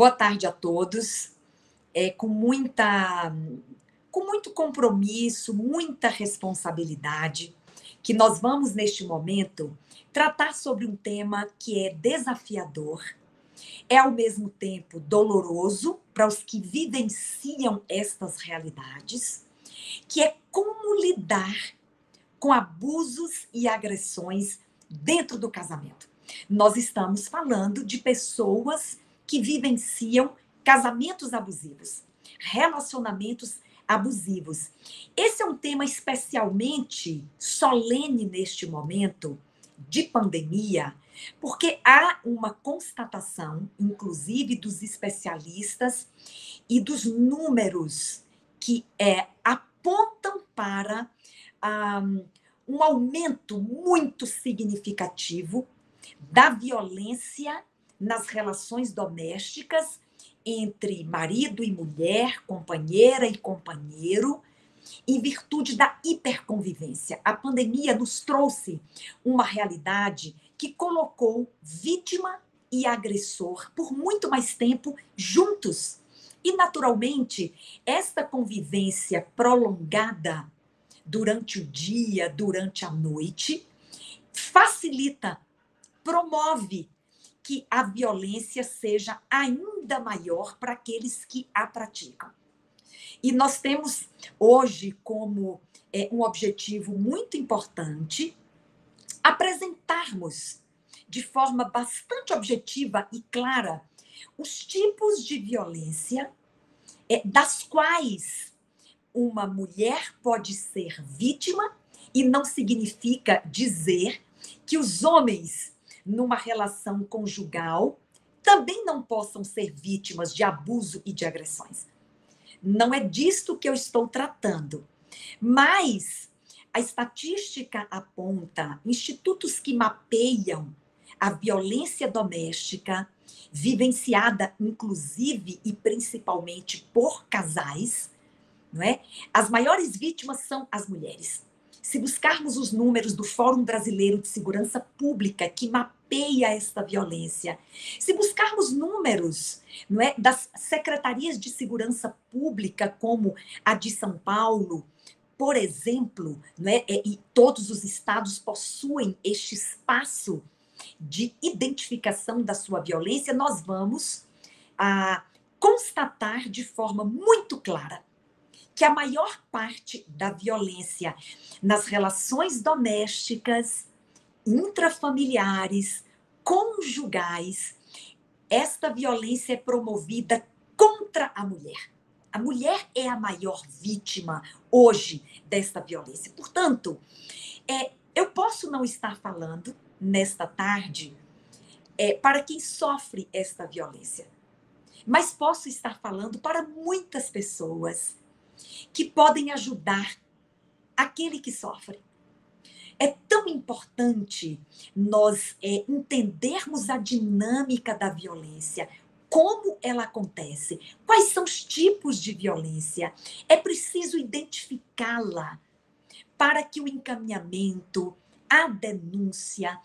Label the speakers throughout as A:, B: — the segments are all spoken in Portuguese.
A: Boa tarde a todos. É, com muita com muito compromisso, muita responsabilidade, que nós vamos neste momento tratar sobre um tema que é desafiador, é ao mesmo tempo doloroso para os que vivenciam estas realidades, que é como lidar com abusos e agressões dentro do casamento. Nós estamos falando de pessoas que vivenciam casamentos abusivos, relacionamentos abusivos. Esse é um tema especialmente solene neste momento de pandemia, porque há uma constatação, inclusive dos especialistas e dos números que é, apontam para um, um aumento muito significativo da violência nas relações domésticas entre marido e mulher, companheira e companheiro, em virtude da hiperconvivência. A pandemia nos trouxe uma realidade que colocou vítima e agressor por muito mais tempo juntos. E, naturalmente, esta convivência prolongada durante o dia, durante a noite, facilita, promove que a violência seja ainda maior para aqueles que a praticam. E nós temos hoje como é, um objetivo muito importante apresentarmos de forma bastante objetiva e clara os tipos de violência é, das quais uma mulher pode ser vítima e não significa dizer que os homens numa relação conjugal também não possam ser vítimas de abuso e de agressões. Não é disto que eu estou tratando. Mas a estatística aponta institutos que mapeiam a violência doméstica, vivenciada inclusive e principalmente por casais, não é? As maiores vítimas são as mulheres. Se buscarmos os números do Fórum Brasileiro de Segurança Pública, que mapeia esta violência, se buscarmos números não é, das secretarias de segurança pública, como a de São Paulo, por exemplo, não é, e todos os estados possuem este espaço de identificação da sua violência, nós vamos a, constatar de forma muito clara que a maior parte da violência nas relações domésticas, intrafamiliares, conjugais, esta violência é promovida contra a mulher. A mulher é a maior vítima hoje desta violência. Portanto, é, eu posso não estar falando nesta tarde é, para quem sofre esta violência, mas posso estar falando para muitas pessoas que podem ajudar aquele que sofre. É tão importante nós é, entendermos a dinâmica da violência, como ela acontece, quais são os tipos de violência. É preciso identificá-la para que o encaminhamento, a denúncia,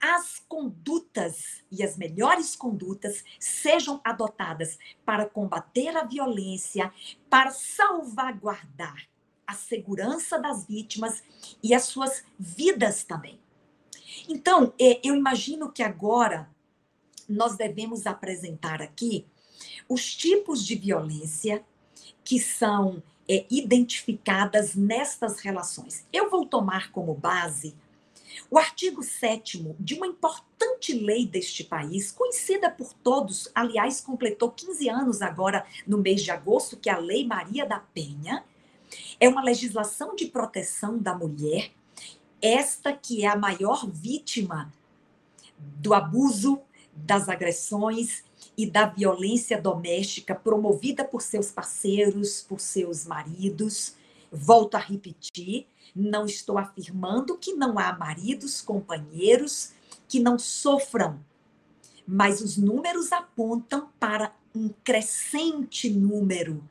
A: as condutas e as melhores condutas sejam adotadas para combater a violência, para salvaguardar a segurança das vítimas e as suas vidas também. Então, é, eu imagino que agora nós devemos apresentar aqui os tipos de violência que são é, identificadas nestas relações. Eu vou tomar como base o artigo 7 de uma importante lei deste país, conhecida por todos, aliás, completou 15 anos agora no mês de agosto, que é a Lei Maria da Penha, é uma legislação de proteção da mulher, esta que é a maior vítima do abuso, das agressões e da violência doméstica promovida por seus parceiros, por seus maridos. Volto a repetir, não estou afirmando que não há maridos, companheiros que não sofram, mas os números apontam para um crescente número.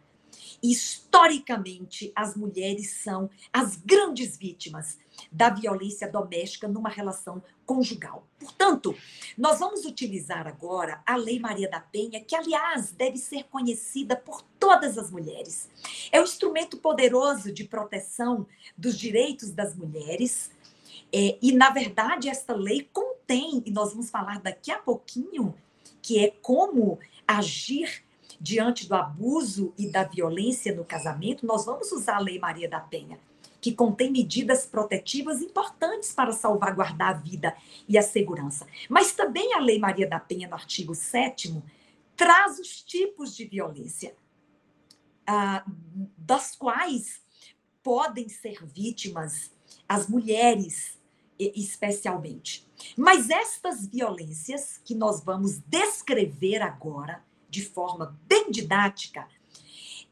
A: Historicamente, as mulheres são as grandes vítimas da violência doméstica numa relação conjugal. Portanto, nós vamos utilizar agora a Lei Maria da Penha, que, aliás, deve ser conhecida por todas as mulheres. É um instrumento poderoso de proteção dos direitos das mulheres. É, e, na verdade, esta lei contém, e nós vamos falar daqui a pouquinho, que é como agir diante do abuso e da violência no casamento, nós vamos usar a Lei Maria da Penha que contém medidas protetivas importantes para salvaguardar a vida e a segurança. Mas também a Lei Maria da Penha, no artigo 7, traz os tipos de violência, ah, das quais podem ser vítimas as mulheres, especialmente. Mas estas violências que nós vamos descrever agora, de forma bem didática,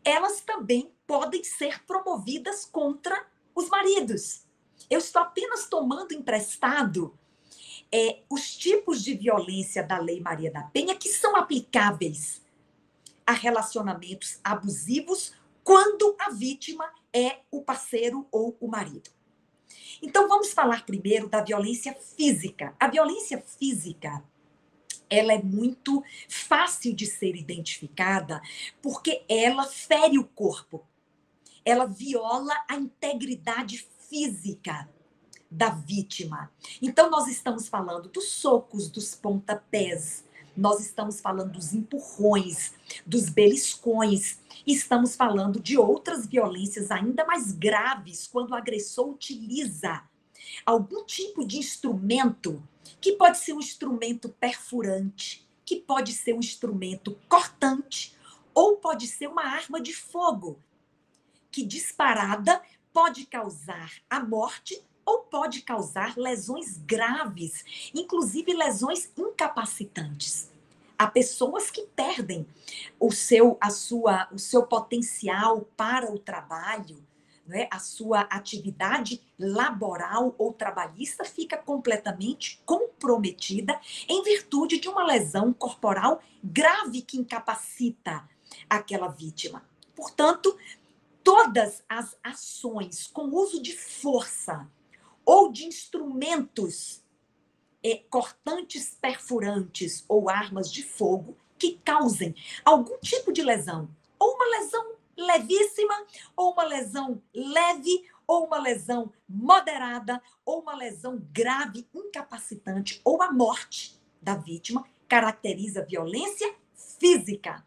A: elas também podem ser promovidas contra os maridos. Eu estou apenas tomando emprestado é, os tipos de violência da Lei Maria da Penha que são aplicáveis a relacionamentos abusivos quando a vítima é o parceiro ou o marido. Então vamos falar primeiro da violência física. A violência física ela é muito fácil de ser identificada porque ela fere o corpo. Ela viola a integridade física da vítima. Então, nós estamos falando dos socos, dos pontapés, nós estamos falando dos empurrões, dos beliscões, estamos falando de outras violências ainda mais graves quando o agressor utiliza algum tipo de instrumento que pode ser um instrumento perfurante, que pode ser um instrumento cortante ou pode ser uma arma de fogo que disparada pode causar a morte ou pode causar lesões graves, inclusive lesões incapacitantes. Há pessoas que perdem o seu, a sua, o seu potencial para o trabalho, né? a sua atividade laboral ou trabalhista fica completamente comprometida em virtude de uma lesão corporal grave que incapacita aquela vítima. Portanto, todas as ações com uso de força ou de instrumentos é, cortantes, perfurantes ou armas de fogo que causem algum tipo de lesão, ou uma lesão levíssima, ou uma lesão leve, ou uma lesão moderada, ou uma lesão grave, incapacitante, ou a morte da vítima, caracteriza violência física.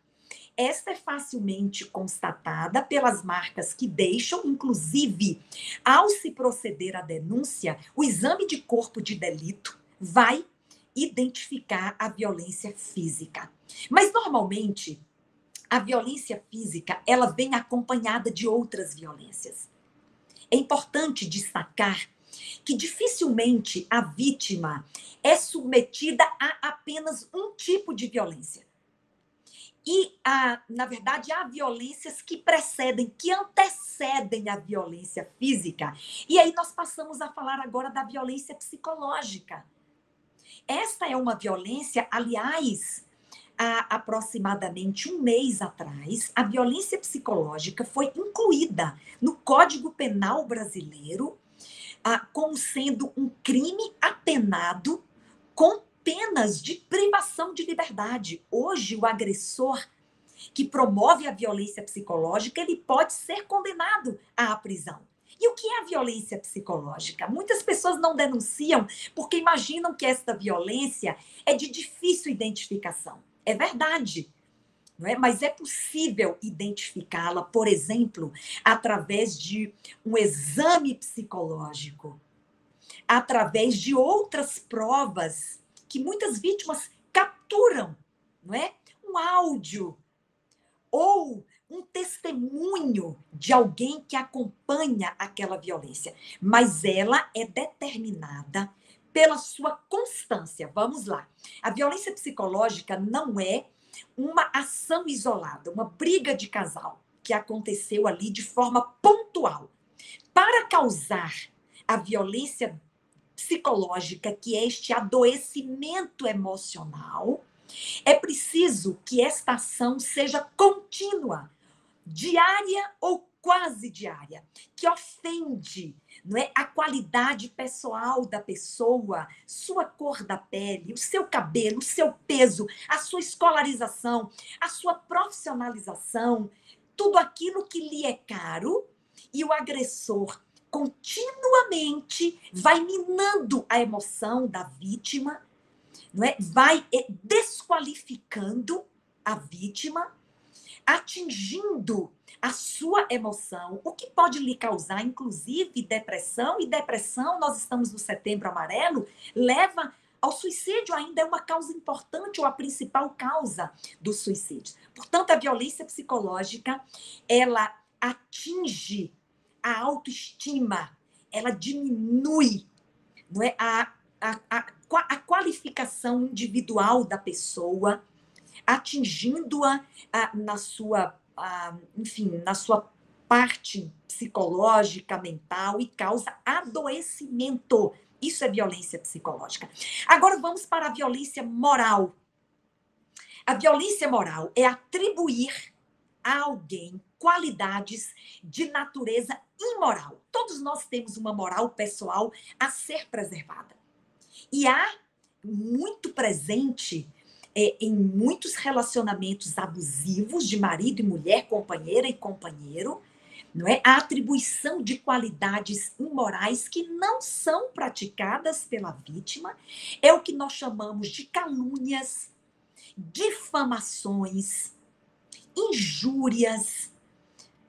A: Esta é facilmente constatada pelas marcas que deixam, inclusive, ao se proceder à denúncia, o exame de corpo de delito vai identificar a violência física. Mas normalmente a violência física, ela vem acompanhada de outras violências. É importante destacar que dificilmente a vítima é submetida a apenas um tipo de violência. E, a, na verdade, há violências que precedem, que antecedem a violência física. E aí nós passamos a falar agora da violência psicológica. Esta é uma violência, aliás, há aproximadamente um mês atrás, a violência psicológica foi incluída no Código Penal brasileiro ah, como sendo um crime apenado com penas de privação de liberdade. Hoje, o agressor que promove a violência psicológica, ele pode ser condenado à prisão. E o que é a violência psicológica? Muitas pessoas não denunciam porque imaginam que esta violência é de difícil identificação. É verdade. É? Mas é possível identificá-la, por exemplo, através de um exame psicológico, através de outras provas que muitas vítimas capturam, não é? Um áudio ou um testemunho de alguém que acompanha aquela violência, mas ela é determinada pela sua constância. Vamos lá. A violência psicológica não é uma ação isolada, uma briga de casal que aconteceu ali de forma pontual. Para causar a violência psicológica, que é este adoecimento emocional, é preciso que esta ação seja contínua, diária ou quase diária, que ofende não é, a qualidade pessoal da pessoa, sua cor da pele, o seu cabelo, o seu peso, a sua escolarização, a sua profissionalização, tudo aquilo que lhe é caro, e o agressor continuamente vai minando a emoção da vítima, não é? vai eh, desqualificando a vítima, atingindo a sua emoção, o que pode lhe causar, inclusive, depressão, e depressão, nós estamos no setembro amarelo, leva ao suicídio, ainda é uma causa importante ou a principal causa do suicídio. Portanto, a violência psicológica, ela atinge a autoestima, ela diminui não é, a, a, a, a qualificação individual da pessoa, atingindo-a na sua, enfim, na sua parte psicológica, mental e causa adoecimento. Isso é violência psicológica. Agora vamos para a violência moral. A violência moral é atribuir a alguém qualidades de natureza imoral. Todos nós temos uma moral pessoal a ser preservada. E há muito presente é, em muitos relacionamentos abusivos de marido e mulher, companheira e companheiro, não é? A atribuição de qualidades imorais que não são praticadas pela vítima é o que nós chamamos de calúnias, difamações, injúrias.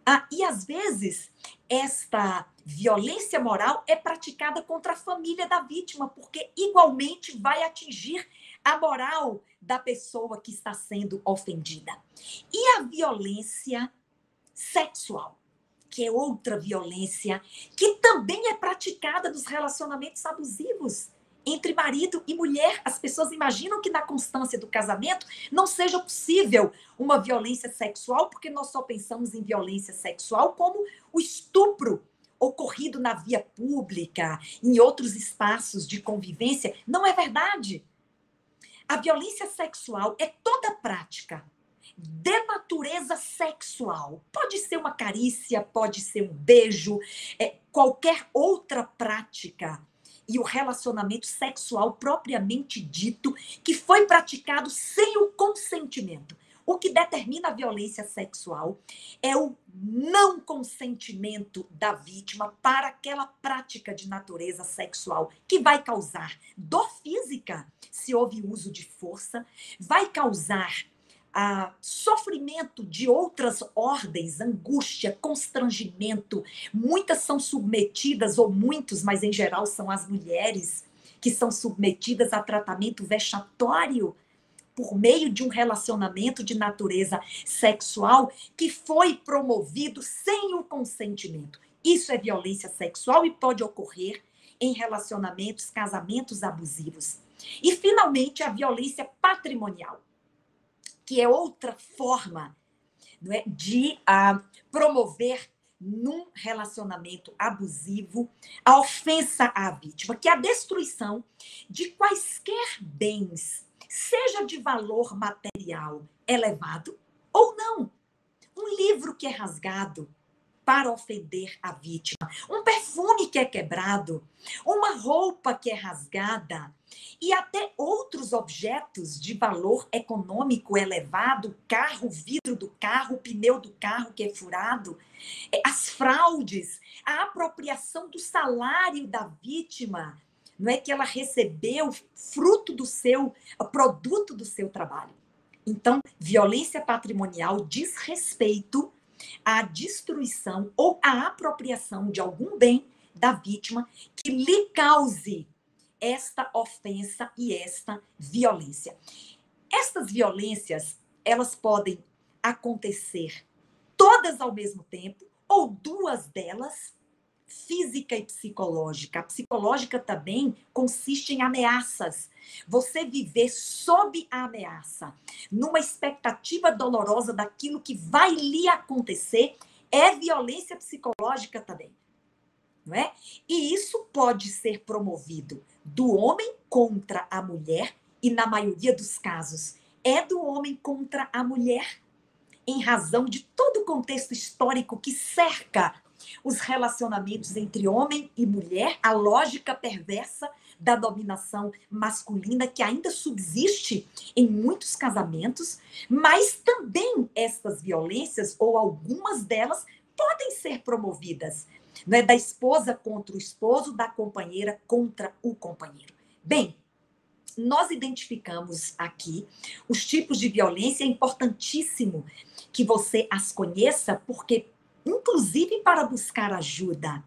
A: Ah, e às vezes esta violência moral é praticada contra a família da vítima, porque igualmente vai atingir a moral da pessoa que está sendo ofendida. E a violência sexual, que é outra violência que também é praticada nos relacionamentos abusivos entre marido e mulher. As pessoas imaginam que na constância do casamento não seja possível uma violência sexual, porque nós só pensamos em violência sexual como o estupro ocorrido na via pública, em outros espaços de convivência. Não é verdade. A violência sexual é toda prática de natureza sexual. Pode ser uma carícia, pode ser um beijo, é, qualquer outra prática e o relacionamento sexual propriamente dito que foi praticado sem o consentimento. O que determina a violência sexual é o não consentimento da vítima para aquela prática de natureza sexual que vai causar dor física, se houve uso de força, vai causar a sofrimento de outras ordens, angústia, constrangimento. Muitas são submetidas, ou muitos, mas em geral são as mulheres, que são submetidas a tratamento vexatório por meio de um relacionamento de natureza sexual que foi promovido sem o consentimento. Isso é violência sexual e pode ocorrer em relacionamentos, casamentos abusivos. E, finalmente, a violência patrimonial que é outra forma é, de uh, promover num relacionamento abusivo a ofensa à vítima, que é a destruição de quaisquer bens, seja de valor material elevado ou não. Um livro que é rasgado, para ofender a vítima. Um perfume que é quebrado, uma roupa que é rasgada. E até outros objetos de valor econômico elevado, carro, vidro do carro, pneu do carro que é furado, as fraudes, a apropriação do salário da vítima, não é que ela recebeu fruto do seu produto do seu trabalho. Então, violência patrimonial diz respeito a destruição ou a apropriação de algum bem da vítima que lhe cause esta ofensa e esta violência. Estas violências, elas podem acontecer todas ao mesmo tempo ou duas delas física e psicológica. A psicológica também consiste em ameaças. Você viver sob a ameaça, numa expectativa dolorosa daquilo que vai lhe acontecer, é violência psicológica também. Não é? E isso pode ser promovido do homem contra a mulher, e na maioria dos casos é do homem contra a mulher. em razão de todo o contexto histórico que cerca os relacionamentos entre homem e mulher, a lógica perversa da dominação masculina que ainda subsiste em muitos casamentos, mas também estas violências, ou algumas delas, podem ser promovidas. Não é da esposa contra o esposo, da companheira contra o companheiro. Bem, nós identificamos aqui os tipos de violência, é importantíssimo que você as conheça, porque, inclusive para buscar ajuda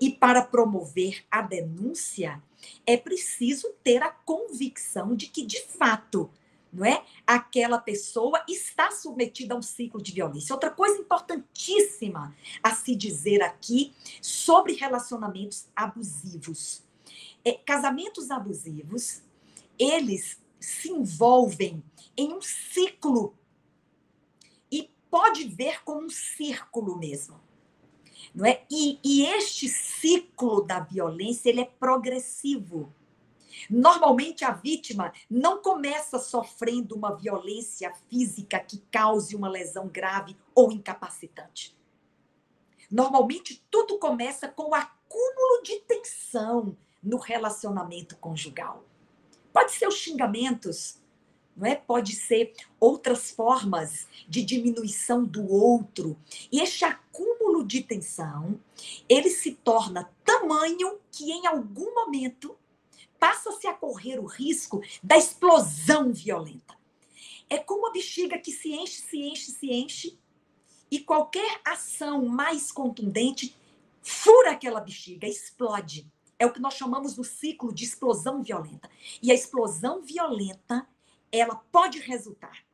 A: e para promover a denúncia, é preciso ter a convicção de que, de fato, não é? Aquela pessoa está submetida a um ciclo de violência. Outra coisa importantíssima a se dizer aqui sobre relacionamentos abusivos. É, casamentos abusivos, eles se envolvem em um ciclo pode ver como um círculo mesmo não é? E, e este ciclo da violência ele é progressivo. Normalmente a vítima não começa sofrendo uma violência física que cause uma lesão grave ou incapacitante. Normalmente tudo começa com o acúmulo de tensão no relacionamento conjugal. Pode ser os xingamentos, não é? Pode ser outras formas de diminuição do outro. E este acúmulo de tensão, ele se torna tamanho que em algum momento passa-se a correr o risco da explosão violenta. É como a bexiga que se enche, se enche, se enche, e qualquer ação mais contundente fura aquela bexiga, explode. É o que nós chamamos do ciclo de explosão violenta. E a explosão violenta ela pode resultar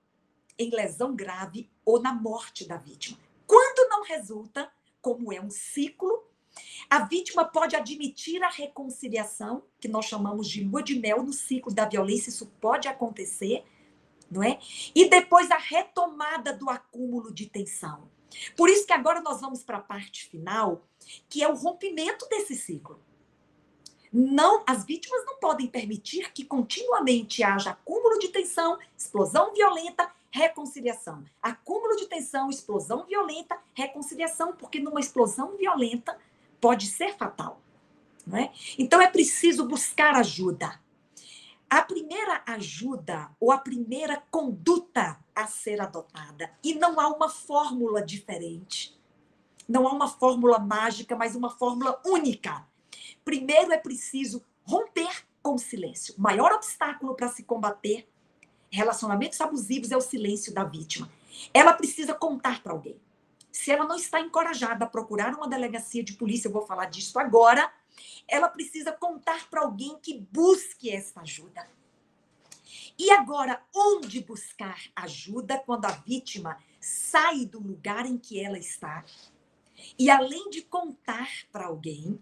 A: em lesão grave ou na morte da vítima. Quando não resulta, como é um ciclo, a vítima pode admitir a reconciliação, que nós chamamos de lua de mel no ciclo da violência, isso pode acontecer, não é? E depois a retomada do acúmulo de tensão. Por isso que agora nós vamos para a parte final, que é o rompimento desse ciclo. Não, as vítimas não podem permitir que continuamente haja acúmulo de tensão, explosão violenta, reconciliação. Acúmulo de tensão, explosão violenta, reconciliação, porque numa explosão violenta pode ser fatal. É? Então é preciso buscar ajuda. A primeira ajuda ou a primeira conduta a ser adotada, e não há uma fórmula diferente, não há uma fórmula mágica, mas uma fórmula única Primeiro é preciso romper com o silêncio. O maior obstáculo para se combater relacionamentos abusivos é o silêncio da vítima. Ela precisa contar para alguém. Se ela não está encorajada a procurar uma delegacia de polícia, eu vou falar disso agora, ela precisa contar para alguém que busque essa ajuda. E agora, onde buscar ajuda quando a vítima sai do lugar em que ela está? E além de contar para alguém,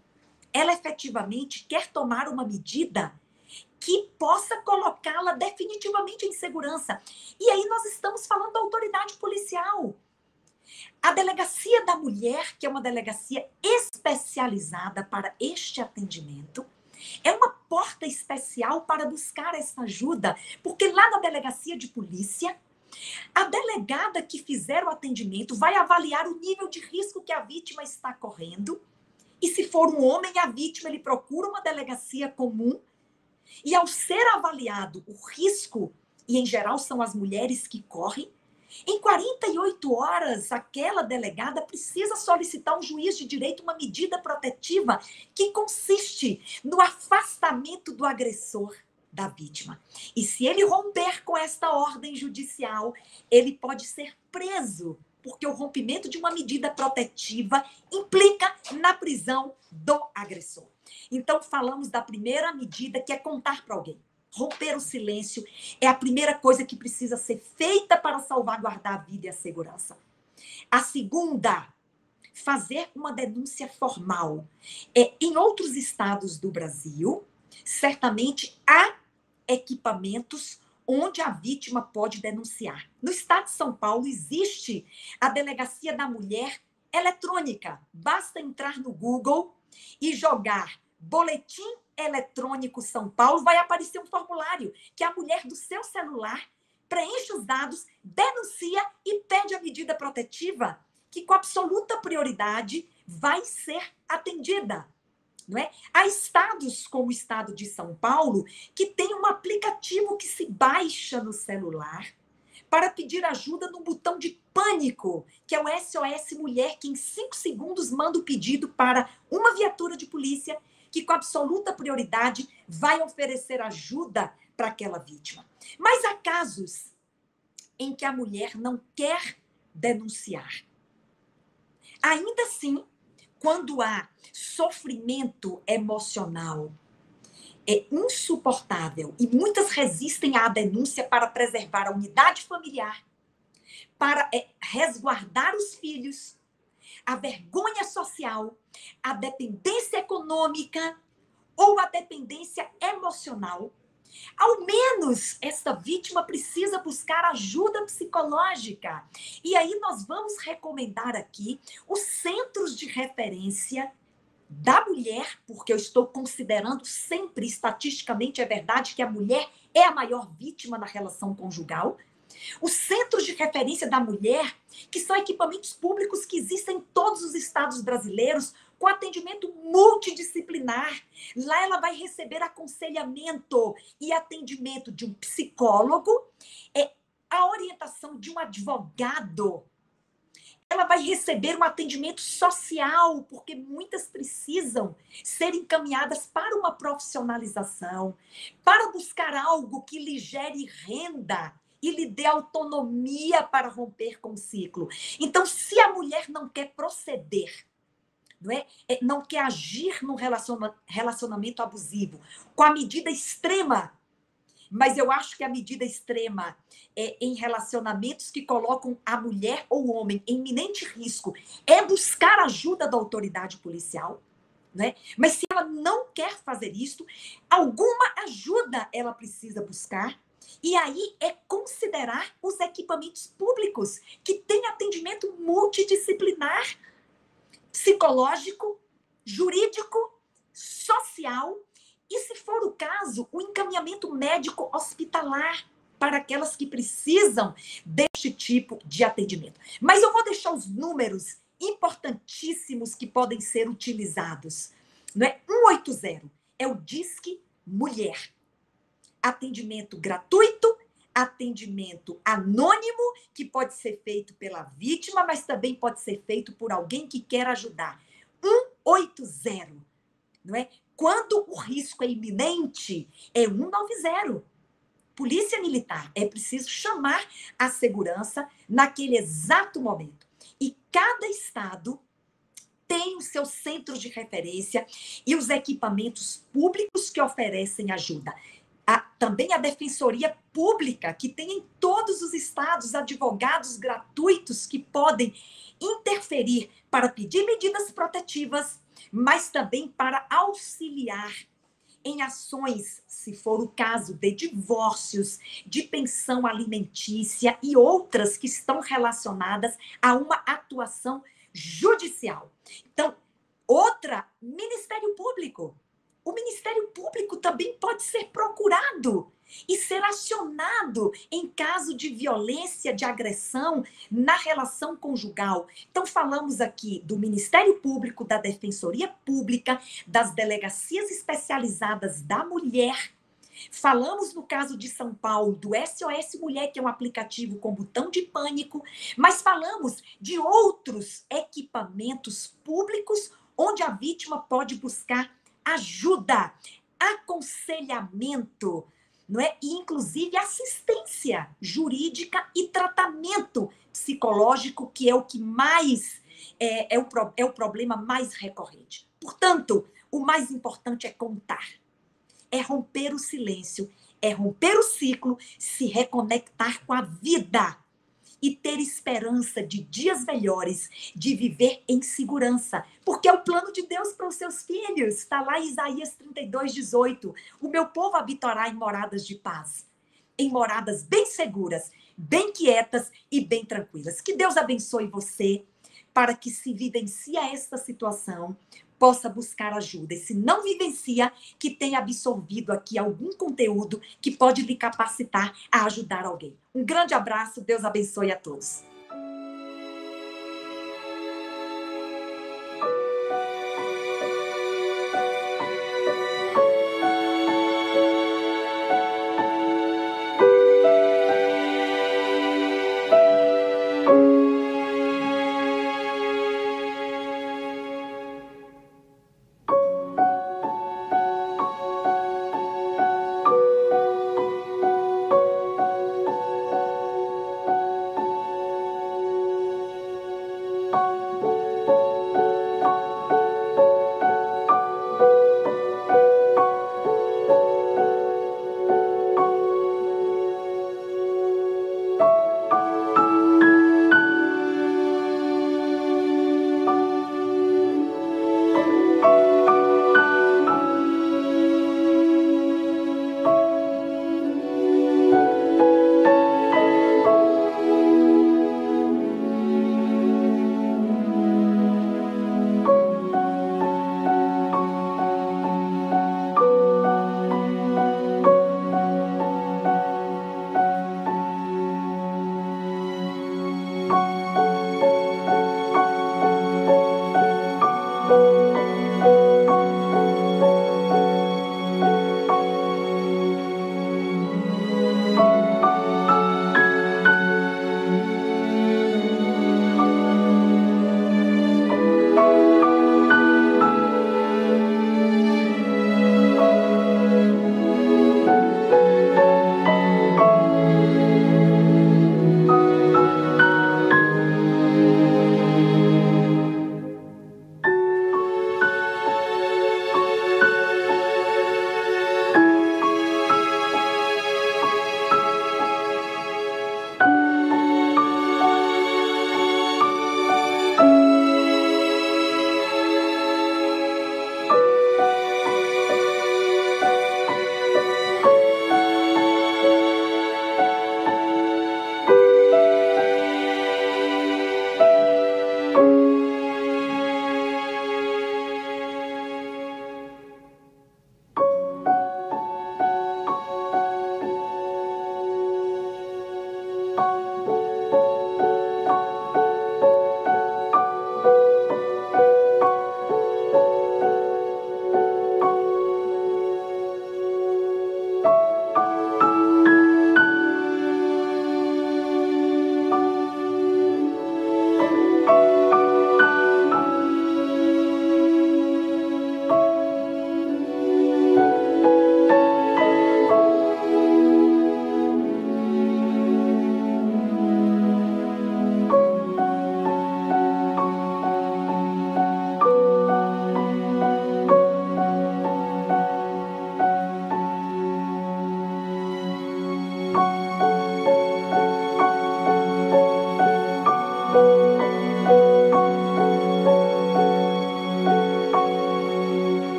A: ela efetivamente quer tomar uma medida que possa colocá-la definitivamente em segurança. E aí nós estamos falando da autoridade policial. A delegacia da mulher, que é uma delegacia especializada para este atendimento, é uma porta especial para buscar essa ajuda, porque lá na delegacia de polícia, a delegada que fizer o atendimento vai avaliar o nível de risco que a vítima está correndo e se for um homem, a vítima ele procura uma delegacia comum. E ao ser avaliado o risco, e em geral são as mulheres que correm, em 48 horas, aquela delegada precisa solicitar um juiz de direito uma medida protetiva que consiste no afastamento do agressor da vítima. E se ele romper com esta ordem judicial, ele pode ser preso porque o rompimento de uma medida protetiva implica na prisão do agressor. Então, falamos da primeira medida, que é contar para alguém. Romper o silêncio é a primeira coisa que precisa ser feita para salvaguardar a vida e a segurança. A segunda, fazer uma denúncia formal. É, em outros estados do Brasil, certamente há equipamentos onde a vítima pode denunciar. No estado de São Paulo existe a Delegacia da Mulher eletrônica. Basta entrar no Google e jogar Boletim Eletrônico São Paulo, vai aparecer um formulário que a mulher do seu celular preenche os dados, denuncia e pede a medida protetiva, que com absoluta prioridade vai ser atendida. Não é? Há estados como o estado de São Paulo que tem um aplicativo que se baixa no celular para pedir ajuda no botão de pânico, que é o SOS Mulher, que em cinco segundos manda o pedido para uma viatura de polícia que, com absoluta prioridade, vai oferecer ajuda para aquela vítima. Mas há casos em que a mulher não quer denunciar. Ainda assim, quando há sofrimento emocional, é insuportável e muitas resistem à denúncia para preservar a unidade familiar, para é, resguardar os filhos, a vergonha social, a dependência econômica ou a dependência emocional. Ao menos esta vítima precisa buscar ajuda psicológica. E aí nós vamos recomendar aqui os centros de referência da mulher, porque eu estou considerando sempre, estatisticamente, é verdade que a mulher é a maior vítima na relação conjugal. Os centros de referência da mulher, que são equipamentos públicos que existem em todos os estados brasileiros, com atendimento multidisciplinar. Lá ela vai receber aconselhamento e atendimento de um psicólogo, é a orientação de um advogado ela vai receber um atendimento social, porque muitas precisam ser encaminhadas para uma profissionalização, para buscar algo que lhe gere renda e lhe dê autonomia para romper com o ciclo. Então, se a mulher não quer proceder, não, é? é não quer agir num relacionamento abusivo, com a medida extrema mas eu acho que a medida extrema é, em relacionamentos que colocam a mulher ou o homem em iminente risco é buscar ajuda da autoridade policial. Né? Mas se ela não quer fazer isso, alguma ajuda ela precisa buscar. E aí é considerar os equipamentos públicos que têm atendimento multidisciplinar, psicológico, jurídico, social e, se for o caso, o encaminhamento médico hospitalar para aquelas que precisam deste tipo de atendimento. Mas eu vou deixar os números importantíssimos que podem ser utilizados. Não é? 180 é o Disque Mulher. Atendimento gratuito, atendimento anônimo, que pode ser feito pela vítima, mas também pode ser feito por alguém que quer ajudar. 180, não é? Quando o risco é iminente, é 190. Polícia Militar, é preciso chamar a segurança naquele exato momento. E cada estado tem os seus centros de referência e os equipamentos públicos que oferecem ajuda. A, também a Defensoria Pública, que tem em todos os estados advogados gratuitos que podem interferir para pedir medidas protetivas, mas também para auxiliar em ações, se for o caso de divórcios, de pensão alimentícia e outras que estão relacionadas a uma atuação judicial. Então, outra, Ministério Público. O Ministério Público também pode ser procurado e ser acionado em caso de violência, de agressão na relação conjugal. Então, falamos aqui do Ministério Público, da Defensoria Pública, das delegacias especializadas da mulher. Falamos no caso de São Paulo do SOS Mulher, que é um aplicativo com botão de pânico, mas falamos de outros equipamentos públicos onde a vítima pode buscar ajuda, aconselhamento, não é? E, inclusive, assistência jurídica e tratamento psicológico, que é o que mais é, é, o, é o problema mais recorrente. Portanto, o mais importante é contar, é romper o silêncio, é romper o ciclo, se reconectar com a vida e ter esperança de dias melhores, de viver em segurança, porque é o plano de Deus para os seus filhos. Está lá Isaías 32, 18. O meu povo habitará em moradas de paz, em moradas bem seguras, bem quietas e bem tranquilas. Que Deus abençoe você para que se vivencie esta situação possa buscar ajuda. E se não vivencia, que tenha absorvido aqui algum conteúdo que pode lhe capacitar a ajudar alguém. Um grande abraço, Deus abençoe a todos.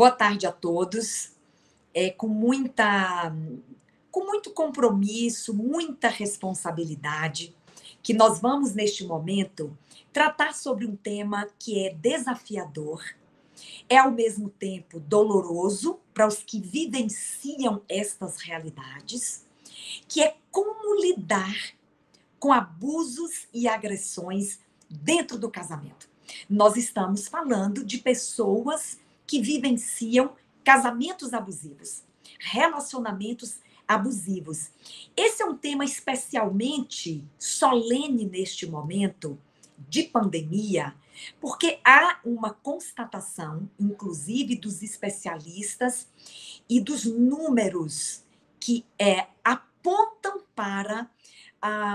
A: Boa tarde a todos. É, com muita com muito compromisso, muita responsabilidade, que nós vamos neste momento tratar sobre um tema que é desafiador, é ao mesmo tempo doloroso para os que vivenciam estas realidades, que é como lidar com abusos e agressões dentro do casamento. Nós estamos falando de pessoas que vivenciam casamentos abusivos, relacionamentos abusivos. Esse é um tema especialmente solene neste momento de pandemia, porque há uma constatação, inclusive dos especialistas e dos números que é, apontam para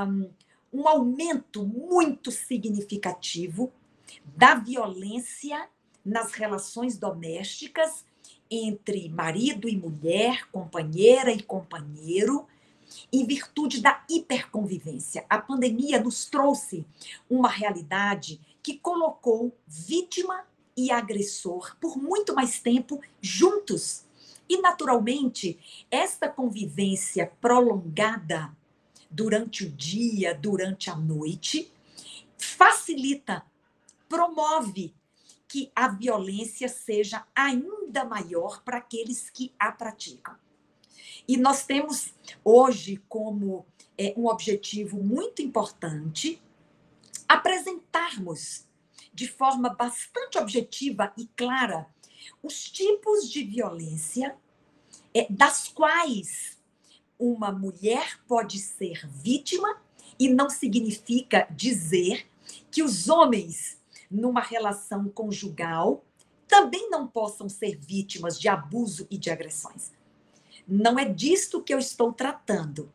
A: um, um aumento muito significativo da violência nas relações domésticas entre marido e mulher, companheira e companheiro, em virtude da hiperconvivência. A pandemia nos trouxe uma realidade que colocou vítima e agressor por muito mais tempo juntos. E, naturalmente, esta convivência prolongada durante o dia, durante a noite, facilita, promove que a violência seja ainda maior para aqueles que a praticam. E nós temos hoje como é, um objetivo muito importante apresentarmos de forma bastante objetiva e clara os tipos de violência é, das quais uma mulher pode ser vítima e não significa dizer que os homens numa relação conjugal também não possam ser vítimas de abuso e de agressões. Não é disto que eu estou tratando.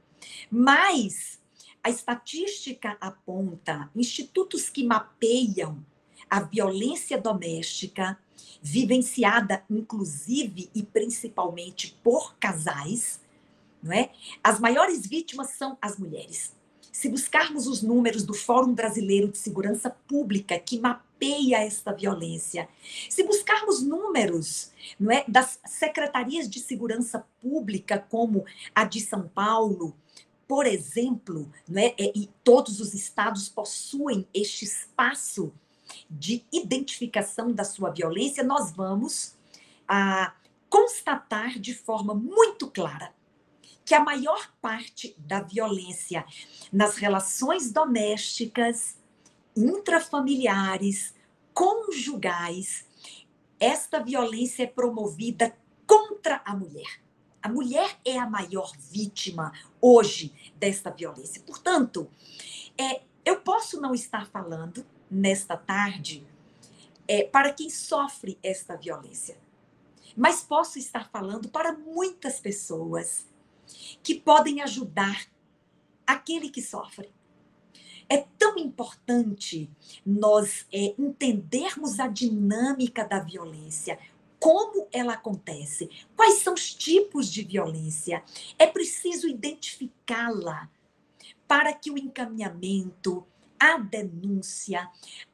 A: Mas a estatística aponta institutos que mapeiam a violência doméstica, vivenciada inclusive e principalmente por casais, não é? As maiores vítimas são as mulheres. Se buscarmos os números do Fórum Brasileiro de Segurança Pública, que mapeia esta violência, se buscarmos números não é, das secretarias de segurança pública, como a de São Paulo, por exemplo, não é, e todos os estados possuem este espaço de identificação da sua violência, nós vamos a, constatar de forma muito clara que a maior parte da violência nas relações domésticas, intrafamiliares, conjugais, esta violência é promovida contra a mulher. A mulher é a maior vítima hoje desta violência. Portanto, é, eu posso não estar falando nesta tarde é, para quem sofre esta violência, mas posso estar falando para muitas pessoas que podem ajudar aquele que sofre. É tão importante nós é, entendermos a dinâmica da violência, como ela acontece, quais são os tipos de violência. É preciso identificá-la para que o encaminhamento, a denúncia,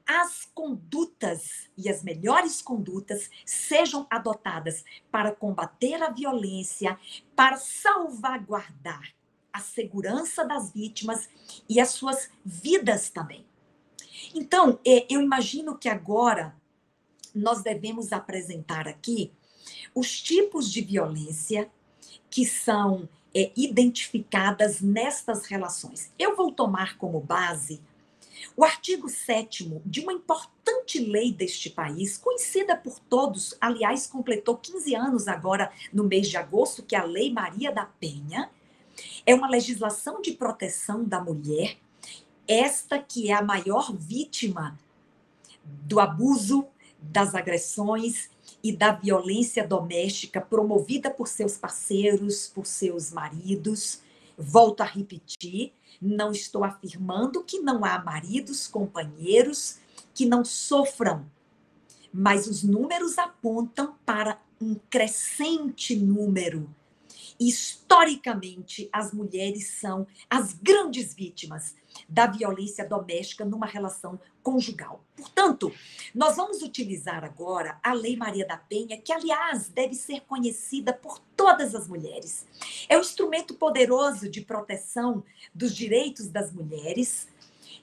A: as condutas e as melhores condutas sejam adotadas para combater a violência, para salvaguardar a segurança das vítimas e as suas vidas também. Então, é, eu imagino que agora nós devemos apresentar aqui os tipos de violência que são é, identificadas nestas relações. Eu vou tomar como base o artigo 7 de uma importante lei deste país, conhecida por todos, aliás, completou 15 anos agora no mês de agosto, que é a Lei Maria da Penha, é uma legislação de proteção da mulher, esta que é a maior vítima do abuso, das agressões e da violência doméstica promovida por seus parceiros, por seus maridos. Volto a repetir, não estou afirmando que não há maridos, companheiros que não sofram, mas os números apontam para um crescente número. Historicamente, as mulheres são as grandes vítimas da violência doméstica numa relação conjugal. Portanto, nós vamos utilizar agora a Lei Maria da Penha, que, aliás, deve ser conhecida por todas as mulheres. É um instrumento poderoso de proteção dos direitos das mulheres.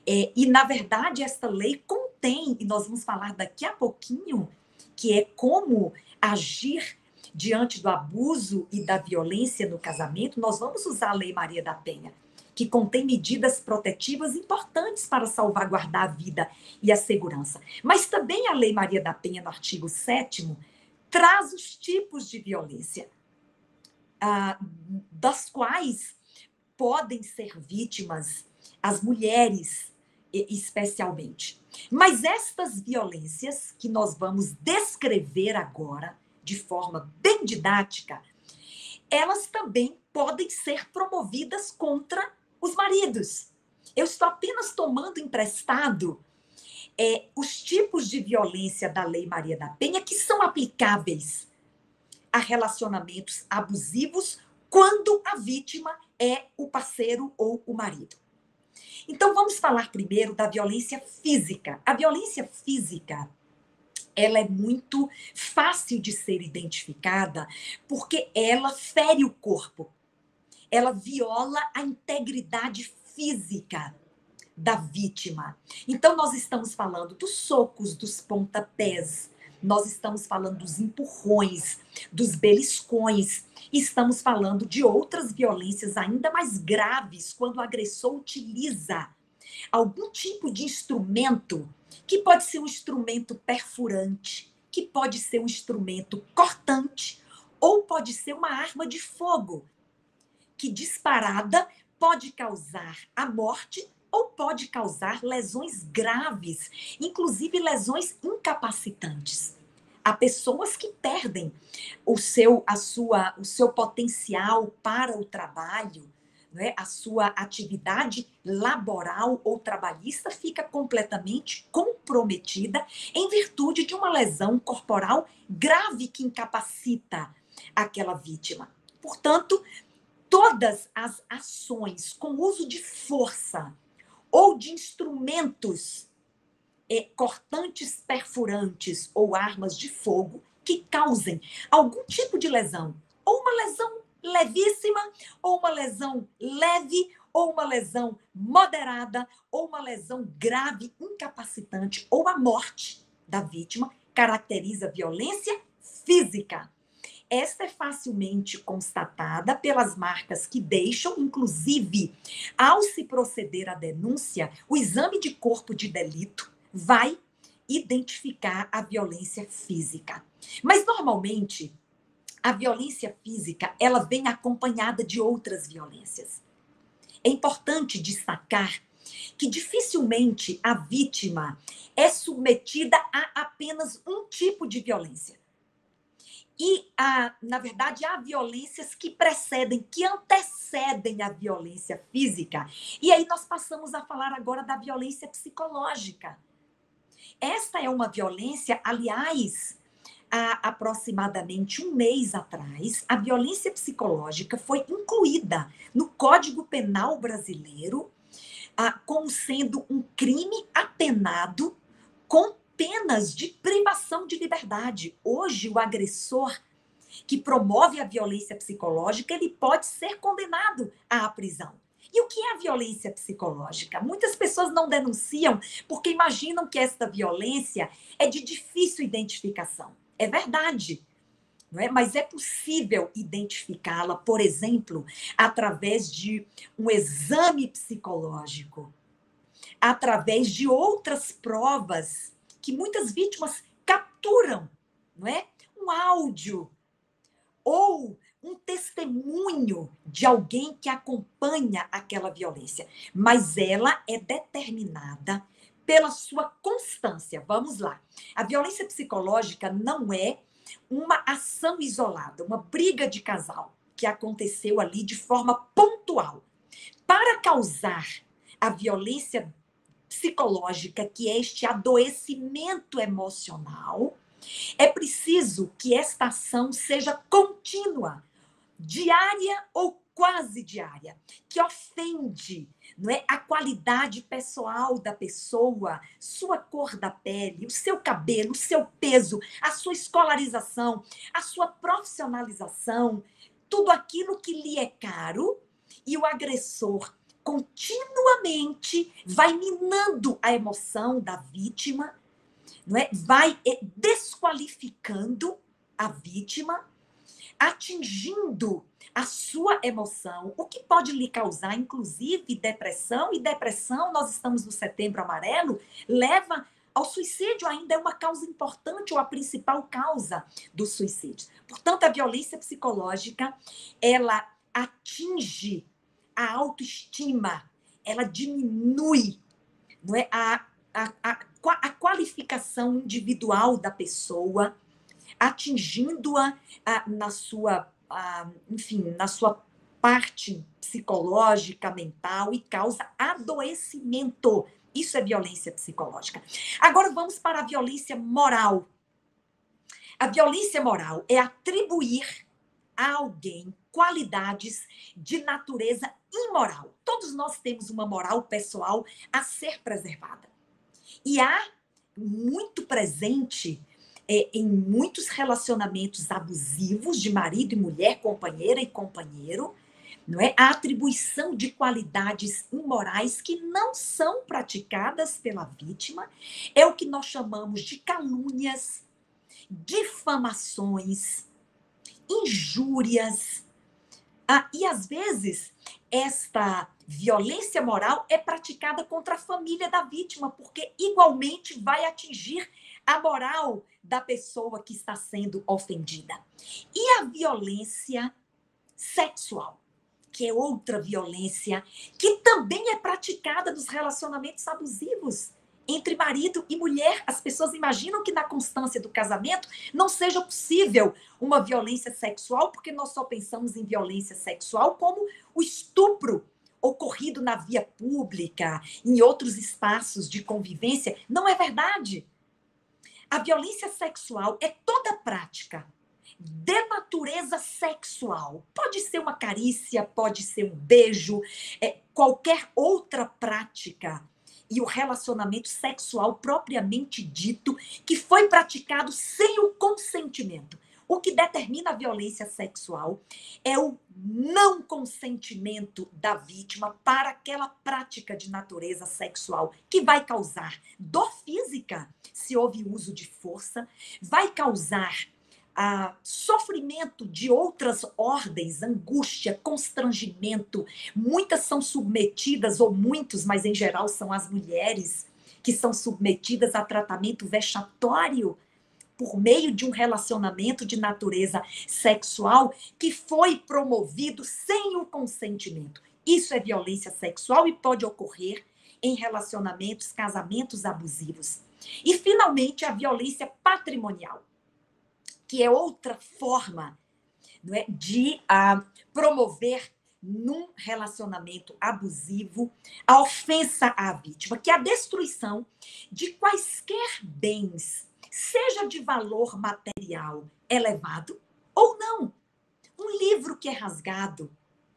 A: É, e, na verdade, esta lei contém, e nós vamos falar daqui a pouquinho, que é como agir diante do abuso e da violência no casamento, nós vamos usar a Lei Maria da Penha que contém medidas protetivas importantes para salvaguardar a vida e a segurança. Mas também a Lei Maria da Penha, no artigo 7, traz os tipos de violência, ah, das quais podem ser vítimas as mulheres, especialmente. Mas estas violências que nós vamos descrever agora, de forma bem didática, elas também podem ser promovidas contra os maridos. Eu estou apenas tomando emprestado é, os tipos de violência da Lei Maria da Penha que são aplicáveis a relacionamentos abusivos quando a vítima é o parceiro ou o marido. Então vamos falar primeiro da violência física. A violência física ela é muito fácil de ser identificada porque ela fere o corpo ela viola a integridade física da vítima. Então, nós estamos falando dos socos, dos pontapés, nós estamos falando dos empurrões, dos beliscões, estamos falando de outras violências ainda mais graves quando o agressor utiliza algum tipo de instrumento que pode ser um instrumento perfurante, que pode ser um instrumento cortante ou pode ser uma arma de fogo que disparada pode causar a morte ou pode causar lesões graves, inclusive lesões incapacitantes. Há pessoas que perdem o seu, a sua, o seu potencial para o trabalho, né? a sua atividade laboral ou trabalhista fica completamente comprometida em virtude de uma lesão corporal grave que incapacita aquela vítima. Portanto, todas as ações com uso de força ou de instrumentos é, cortantes, perfurantes ou armas de fogo que causem algum tipo de lesão, ou uma lesão levíssima, ou uma lesão leve, ou uma lesão moderada, ou uma lesão grave, incapacitante, ou a morte da vítima, caracteriza violência física. Esta é facilmente constatada pelas marcas que deixam, inclusive, ao se proceder à denúncia, o exame de corpo de delito vai identificar a violência física. Mas normalmente a violência física, ela vem acompanhada de outras violências. É importante destacar que dificilmente a vítima é submetida a apenas um tipo de violência. E, a, na verdade, há violências que precedem, que antecedem a violência física. E aí nós passamos a falar agora da violência psicológica. Esta é uma violência, aliás, há aproximadamente um mês atrás, a violência psicológica foi incluída no Código Penal brasileiro ah, como sendo um crime apenado com penas de privação de liberdade. Hoje, o agressor que promove a violência psicológica, ele pode ser condenado à prisão. E o que é a violência psicológica? Muitas pessoas não denunciam porque imaginam que esta violência é de difícil identificação. É verdade. Não é? Mas é possível identificá-la, por exemplo, através de um exame psicológico, através de outras provas que muitas vítimas capturam, não é? Um áudio ou um testemunho de alguém que acompanha aquela violência, mas ela é determinada pela sua constância. Vamos lá. A violência psicológica não é uma ação isolada, uma briga de casal que aconteceu ali de forma pontual. Para causar a violência psicológica, que é este adoecimento emocional, é preciso que esta ação seja contínua, diária ou quase diária, que ofende não é, a qualidade pessoal da pessoa, sua cor da pele, o seu cabelo, o seu peso, a sua escolarização, a sua profissionalização, tudo aquilo que lhe é caro e o agressor continuamente vai minando a emoção da vítima, não é? Vai eh, desqualificando a vítima, atingindo a sua emoção, o que pode lhe causar, inclusive, depressão, e depressão, nós estamos no setembro amarelo, leva ao suicídio, ainda é uma causa importante ou a principal causa do suicídio. Portanto, a violência psicológica, ela atinge a autoestima, ela diminui não é, a, a, a, a qualificação individual da pessoa, atingindo-a na sua, enfim, na sua parte psicológica, mental e causa adoecimento. Isso é violência psicológica. Agora vamos para a violência moral. A violência moral é atribuir a alguém qualidades de natureza imoral. Todos nós temos uma moral pessoal a ser preservada. E há muito presente é, em muitos relacionamentos abusivos de marido e mulher, companheira e companheiro, não é? A atribuição de qualidades imorais que não são praticadas pela vítima é o que nós chamamos de calúnias, difamações, injúrias. Ah, e às vezes esta violência moral é praticada contra a família da vítima, porque igualmente vai atingir a moral da pessoa que está sendo ofendida. E a violência sexual, que é outra violência que também é praticada nos relacionamentos abusivos entre marido e mulher. As pessoas imaginam que na constância do casamento não seja possível uma violência sexual, porque nós só pensamos em violência sexual como o estupro ocorrido na via pública, em outros espaços de convivência. Não é verdade. A violência sexual é toda prática de natureza sexual. Pode ser uma carícia, pode ser um beijo, é, qualquer outra prática e o relacionamento sexual propriamente dito que foi praticado sem o consentimento. O que determina a violência sexual é o não consentimento da vítima para aquela prática de natureza sexual que vai causar dor física, se houve uso de força, vai causar a sofrimento de outras ordens, angústia, constrangimento. Muitas são submetidas, ou muitos, mas em geral são as mulheres, que são submetidas a tratamento vexatório por meio de um relacionamento de natureza sexual que foi promovido sem o consentimento. Isso é violência sexual e pode ocorrer em relacionamentos, casamentos abusivos. E, finalmente, a violência patrimonial que é outra forma não é, de uh, promover num relacionamento abusivo a ofensa à vítima, que é a destruição de quaisquer bens, seja de valor material elevado ou não. Um livro que é rasgado,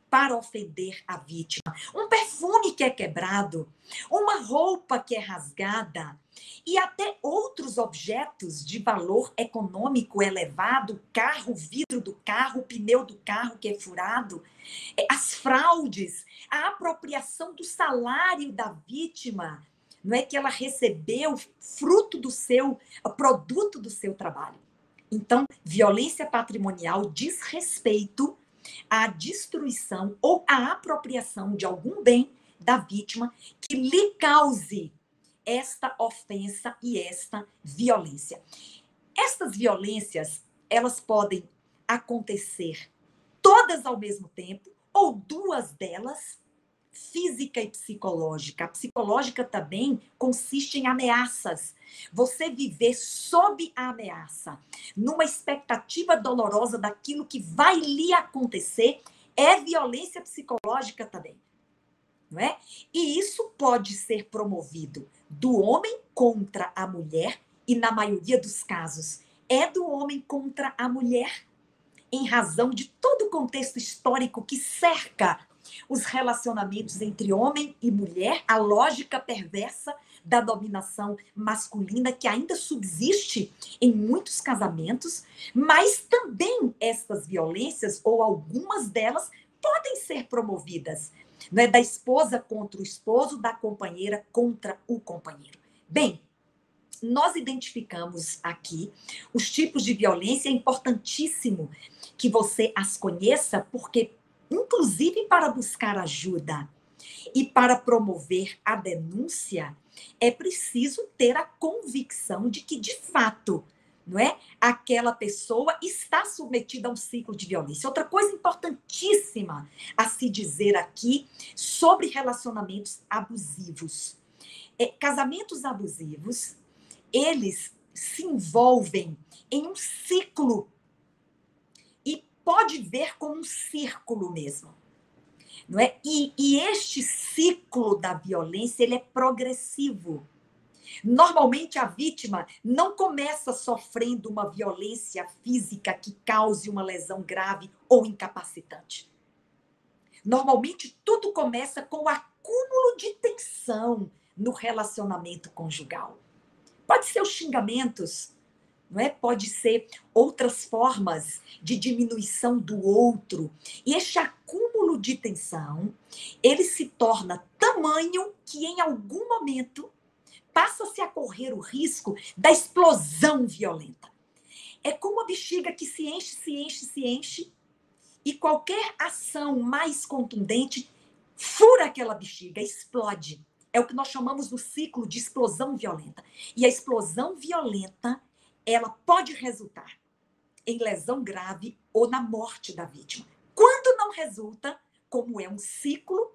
A: para ofender a vítima. Um perfume que é quebrado, uma roupa que é rasgada e até outros objetos de valor econômico elevado, carro, vidro do carro, pneu do carro que é furado, é, as fraudes, a apropriação do salário da vítima, não é que ela recebeu fruto do seu produto do seu trabalho. Então, violência patrimonial diz respeito a destruição ou a apropriação de algum bem da vítima que lhe cause esta ofensa e esta violência. Estas violências, elas podem acontecer todas ao mesmo tempo ou duas delas física e psicológica. A psicológica também consiste em ameaças. Você viver sob a ameaça, numa expectativa dolorosa daquilo que vai lhe acontecer, é violência psicológica também. Não é? E isso pode ser promovido do homem contra a mulher, e na maioria dos casos é do homem contra a mulher. em razão de todo o contexto histórico que cerca os relacionamentos entre homem e mulher, a lógica perversa da dominação masculina que ainda subsiste em muitos casamentos, mas também estas violências, ou algumas delas, podem ser promovidas. Não é da esposa contra o esposo, da companheira contra o companheiro. Bem, nós identificamos aqui os tipos de violência, é importantíssimo que você as conheça, porque, inclusive para buscar ajuda e para promover a denúncia, é preciso ter a convicção de que, de fato, não é? Aquela pessoa está submetida a um ciclo de violência. Outra coisa importantíssima a se dizer aqui sobre relacionamentos abusivos. É, casamentos abusivos, eles se envolvem em um ciclo e pode ver como um círculo mesmo não é? E, e este ciclo da violência ele é progressivo. Normalmente a vítima não começa sofrendo uma violência física que cause uma lesão grave ou incapacitante. Normalmente tudo começa com o acúmulo de tensão no relacionamento conjugal. Pode ser os xingamentos, não é? Pode ser outras formas de diminuição do outro. E este acúmulo de tensão, ele se torna tamanho que em algum momento passa-se a correr o risco da explosão violenta. É como a bexiga que se enche, se enche, se enche, e qualquer ação mais contundente fura aquela bexiga, explode. É o que nós chamamos do ciclo de explosão violenta. E a explosão violenta ela pode resultar em lesão grave ou na morte da vítima. Quando não resulta, como é um ciclo,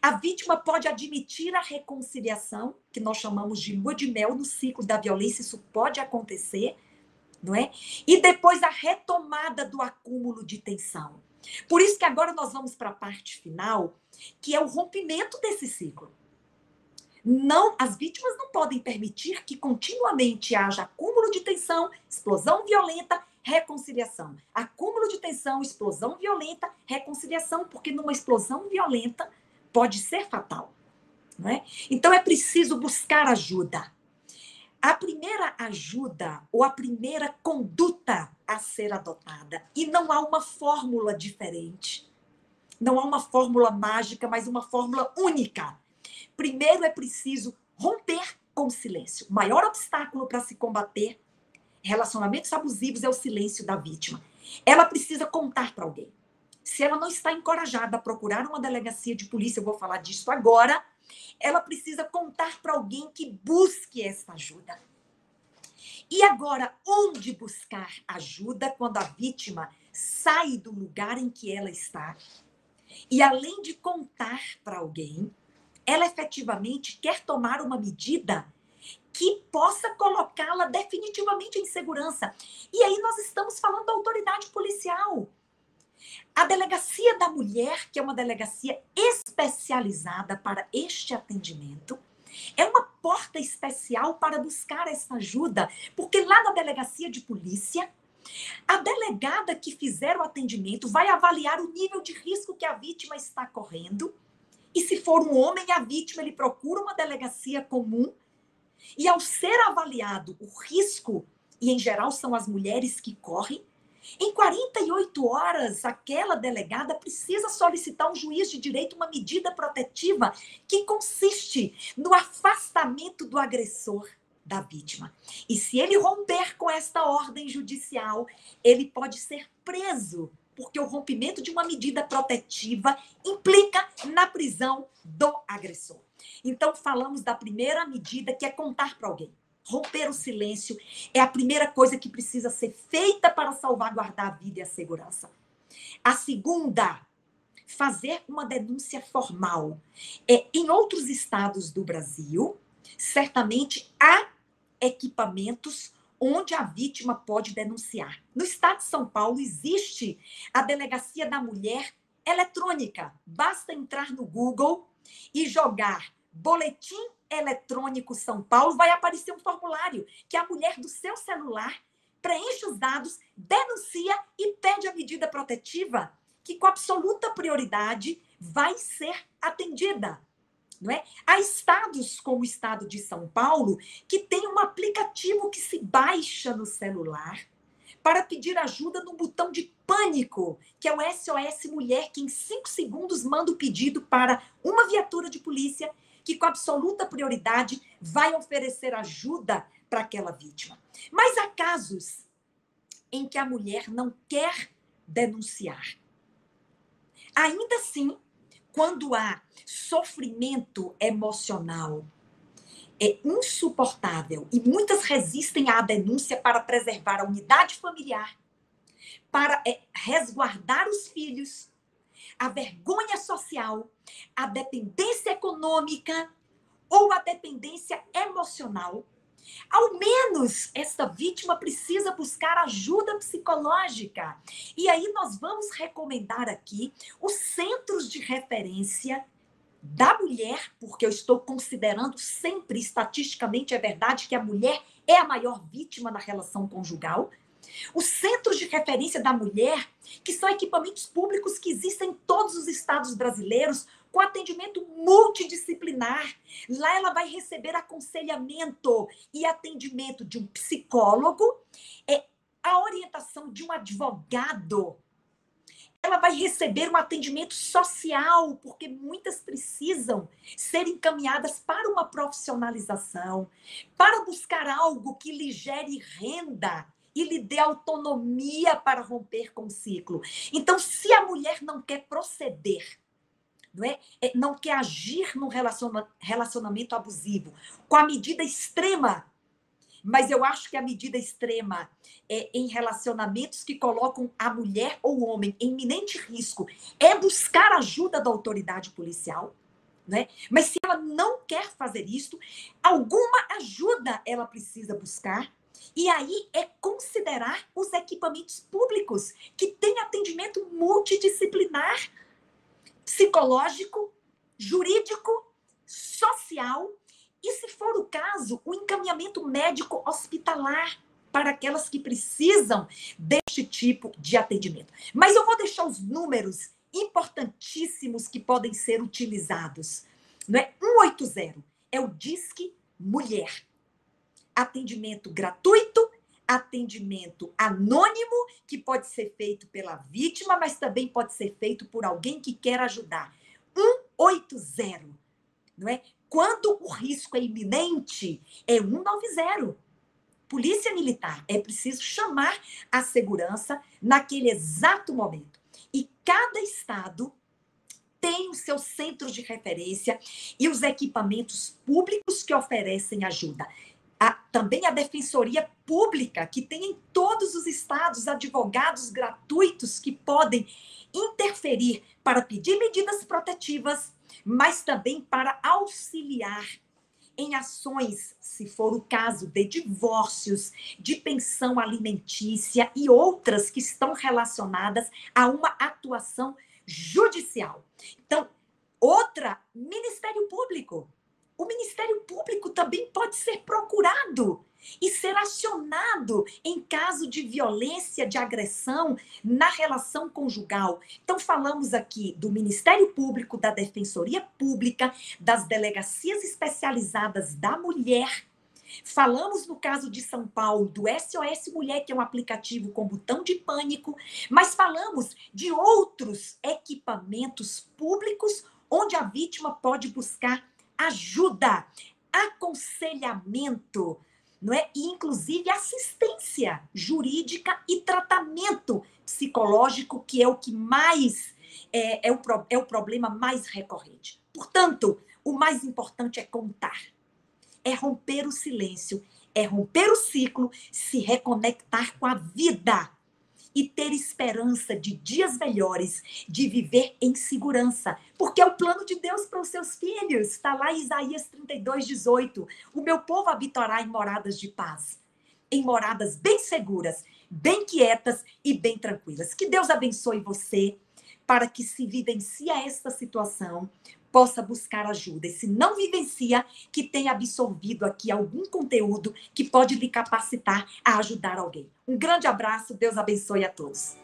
A: a vítima pode admitir a reconciliação, que nós chamamos de lua de mel no ciclo da violência, isso pode acontecer, não é? E depois a retomada do acúmulo de tensão. Por isso que agora nós vamos para a parte final, que é o rompimento desse ciclo. Não, as vítimas não podem permitir que continuamente haja acúmulo de tensão, explosão violenta, reconciliação. Acúmulo de tensão, explosão violenta, reconciliação, porque numa explosão violenta pode ser fatal. Não é? Então é preciso buscar ajuda. A primeira ajuda ou a primeira conduta a ser adotada, e não há uma fórmula diferente, não há uma fórmula mágica, mas uma fórmula única Primeiro é preciso romper com o silêncio. O maior obstáculo para se combater relacionamentos abusivos é o silêncio da vítima. Ela precisa contar para alguém. Se ela não está encorajada a procurar uma delegacia de polícia, eu vou falar disso agora, ela precisa contar para alguém que busque essa ajuda. E agora, onde buscar ajuda quando a vítima sai do lugar em que ela está? E além de contar para alguém, ela efetivamente quer tomar uma medida que possa colocá-la definitivamente em segurança. E aí nós estamos falando da autoridade policial. A delegacia da mulher, que é uma delegacia especializada para este atendimento, é uma porta especial para buscar essa ajuda, porque lá na delegacia de polícia, a delegada que fizer o atendimento vai avaliar o nível de risco que a vítima está correndo e se for um homem, a vítima ele procura uma delegacia comum. E ao ser avaliado o risco, e em geral são as mulheres que correm, em 48 horas, aquela delegada precisa solicitar um juiz de direito uma medida protetiva que consiste no afastamento do agressor da vítima. E se ele romper com esta ordem judicial, ele pode ser preso porque o rompimento de uma medida protetiva implica na prisão do agressor. Então, falamos da primeira medida, que é contar para alguém. Romper o silêncio é a primeira coisa que precisa ser feita para salvaguardar a vida e a segurança. A segunda, fazer uma denúncia formal. É, em outros estados do Brasil, certamente há equipamentos onde a vítima pode denunciar. No estado de São Paulo existe a Delegacia da Mulher eletrônica. Basta entrar no Google e jogar Boletim Eletrônico São Paulo, vai aparecer um formulário que a mulher do seu celular preenche os dados, denuncia e pede a medida protetiva, que com absoluta prioridade vai ser atendida. Não é? Há estados como o estado de São Paulo que tem um aplicativo que se baixa no celular para pedir ajuda no botão de pânico, que é o SOS Mulher, que em cinco segundos manda o pedido para uma viatura de polícia que, com absoluta prioridade, vai oferecer ajuda para aquela vítima. Mas há casos em que a mulher não quer denunciar. Ainda assim, quando há sofrimento emocional, é insuportável e muitas resistem à denúncia para preservar a unidade familiar, para é, resguardar os filhos, a vergonha social, a dependência econômica ou a dependência emocional. Ao menos esta vítima precisa buscar ajuda psicológica. E aí nós vamos recomendar aqui os centros de referência da mulher, porque eu estou considerando sempre, estatisticamente, é verdade que a mulher é a maior vítima na relação conjugal. Os centros de referência da mulher, que são equipamentos públicos que existem em todos os estados brasileiros, com atendimento multidisciplinar. Lá ela vai receber aconselhamento e atendimento de um psicólogo, é a orientação de um advogado ela vai receber um atendimento social, porque muitas precisam ser encaminhadas para uma profissionalização, para buscar algo que lhe gere renda e lhe dê autonomia para romper com o ciclo. Então, se a mulher não quer proceder, não, é? é não quer agir num relacionamento abusivo, com a medida extrema mas eu acho que a medida extrema é, em relacionamentos que colocam a mulher ou o homem em iminente risco é buscar ajuda da autoridade policial. Né? Mas se ela não quer fazer isso, alguma ajuda ela precisa buscar. E aí é considerar os equipamentos públicos que têm atendimento multidisciplinar, psicológico, jurídico, social e, se for o caso, o encaminhamento médico hospitalar para aquelas que precisam deste tipo de atendimento. Mas eu vou deixar os números importantíssimos que podem ser utilizados. Não é? 180 é o Disque Mulher. Atendimento gratuito, atendimento anônimo, que pode ser feito pela vítima, mas também pode ser feito por alguém que quer ajudar. 180, não é? Quando o risco é iminente, é 190. Polícia Militar, é preciso chamar a segurança naquele exato momento. E cada estado tem os seus centros de referência e os equipamentos públicos que oferecem ajuda. A, também a Defensoria Pública, que tem em todos os estados advogados gratuitos que podem interferir para pedir medidas protetivas, mas também para auxiliar em ações, se for o caso, de divórcios, de pensão alimentícia e outras que estão relacionadas a uma atuação judicial. Então, outra, Ministério Público. O Ministério Público também pode ser procurado e ser acionado em caso de violência, de agressão na relação conjugal. Então, falamos aqui do Ministério Público, da Defensoria Pública, das delegacias especializadas da mulher. Falamos no caso de São Paulo do SOS Mulher, que é um aplicativo com botão de pânico, mas falamos de outros equipamentos públicos onde a vítima pode buscar ajuda, aconselhamento, não é? E, inclusive, assistência jurídica e tratamento psicológico, que é o que mais é, é, o, é o problema mais recorrente. Portanto, o mais importante é contar, é romper o silêncio, é romper o ciclo, se reconectar com a vida e ter esperança de dias melhores, de viver em segurança, porque é o plano de Deus para os seus filhos. Está lá Isaías 32, 18. O meu povo habitará em moradas de paz, em moradas bem seguras, bem quietas e bem tranquilas. Que Deus abençoe você para que se vivencie esta situação possa buscar ajuda. E se não vivencia, que tenha absorvido aqui algum conteúdo que pode lhe capacitar a ajudar alguém. Um grande abraço, Deus abençoe a todos.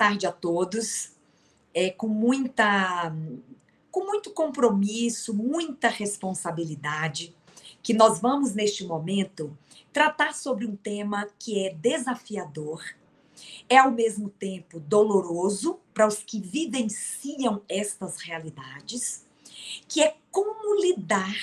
A: Tarde a todos. É, com muita com muito compromisso, muita responsabilidade, que nós vamos neste momento tratar sobre um tema que é desafiador, é ao mesmo tempo doloroso para os que vivenciam estas realidades, que é como lidar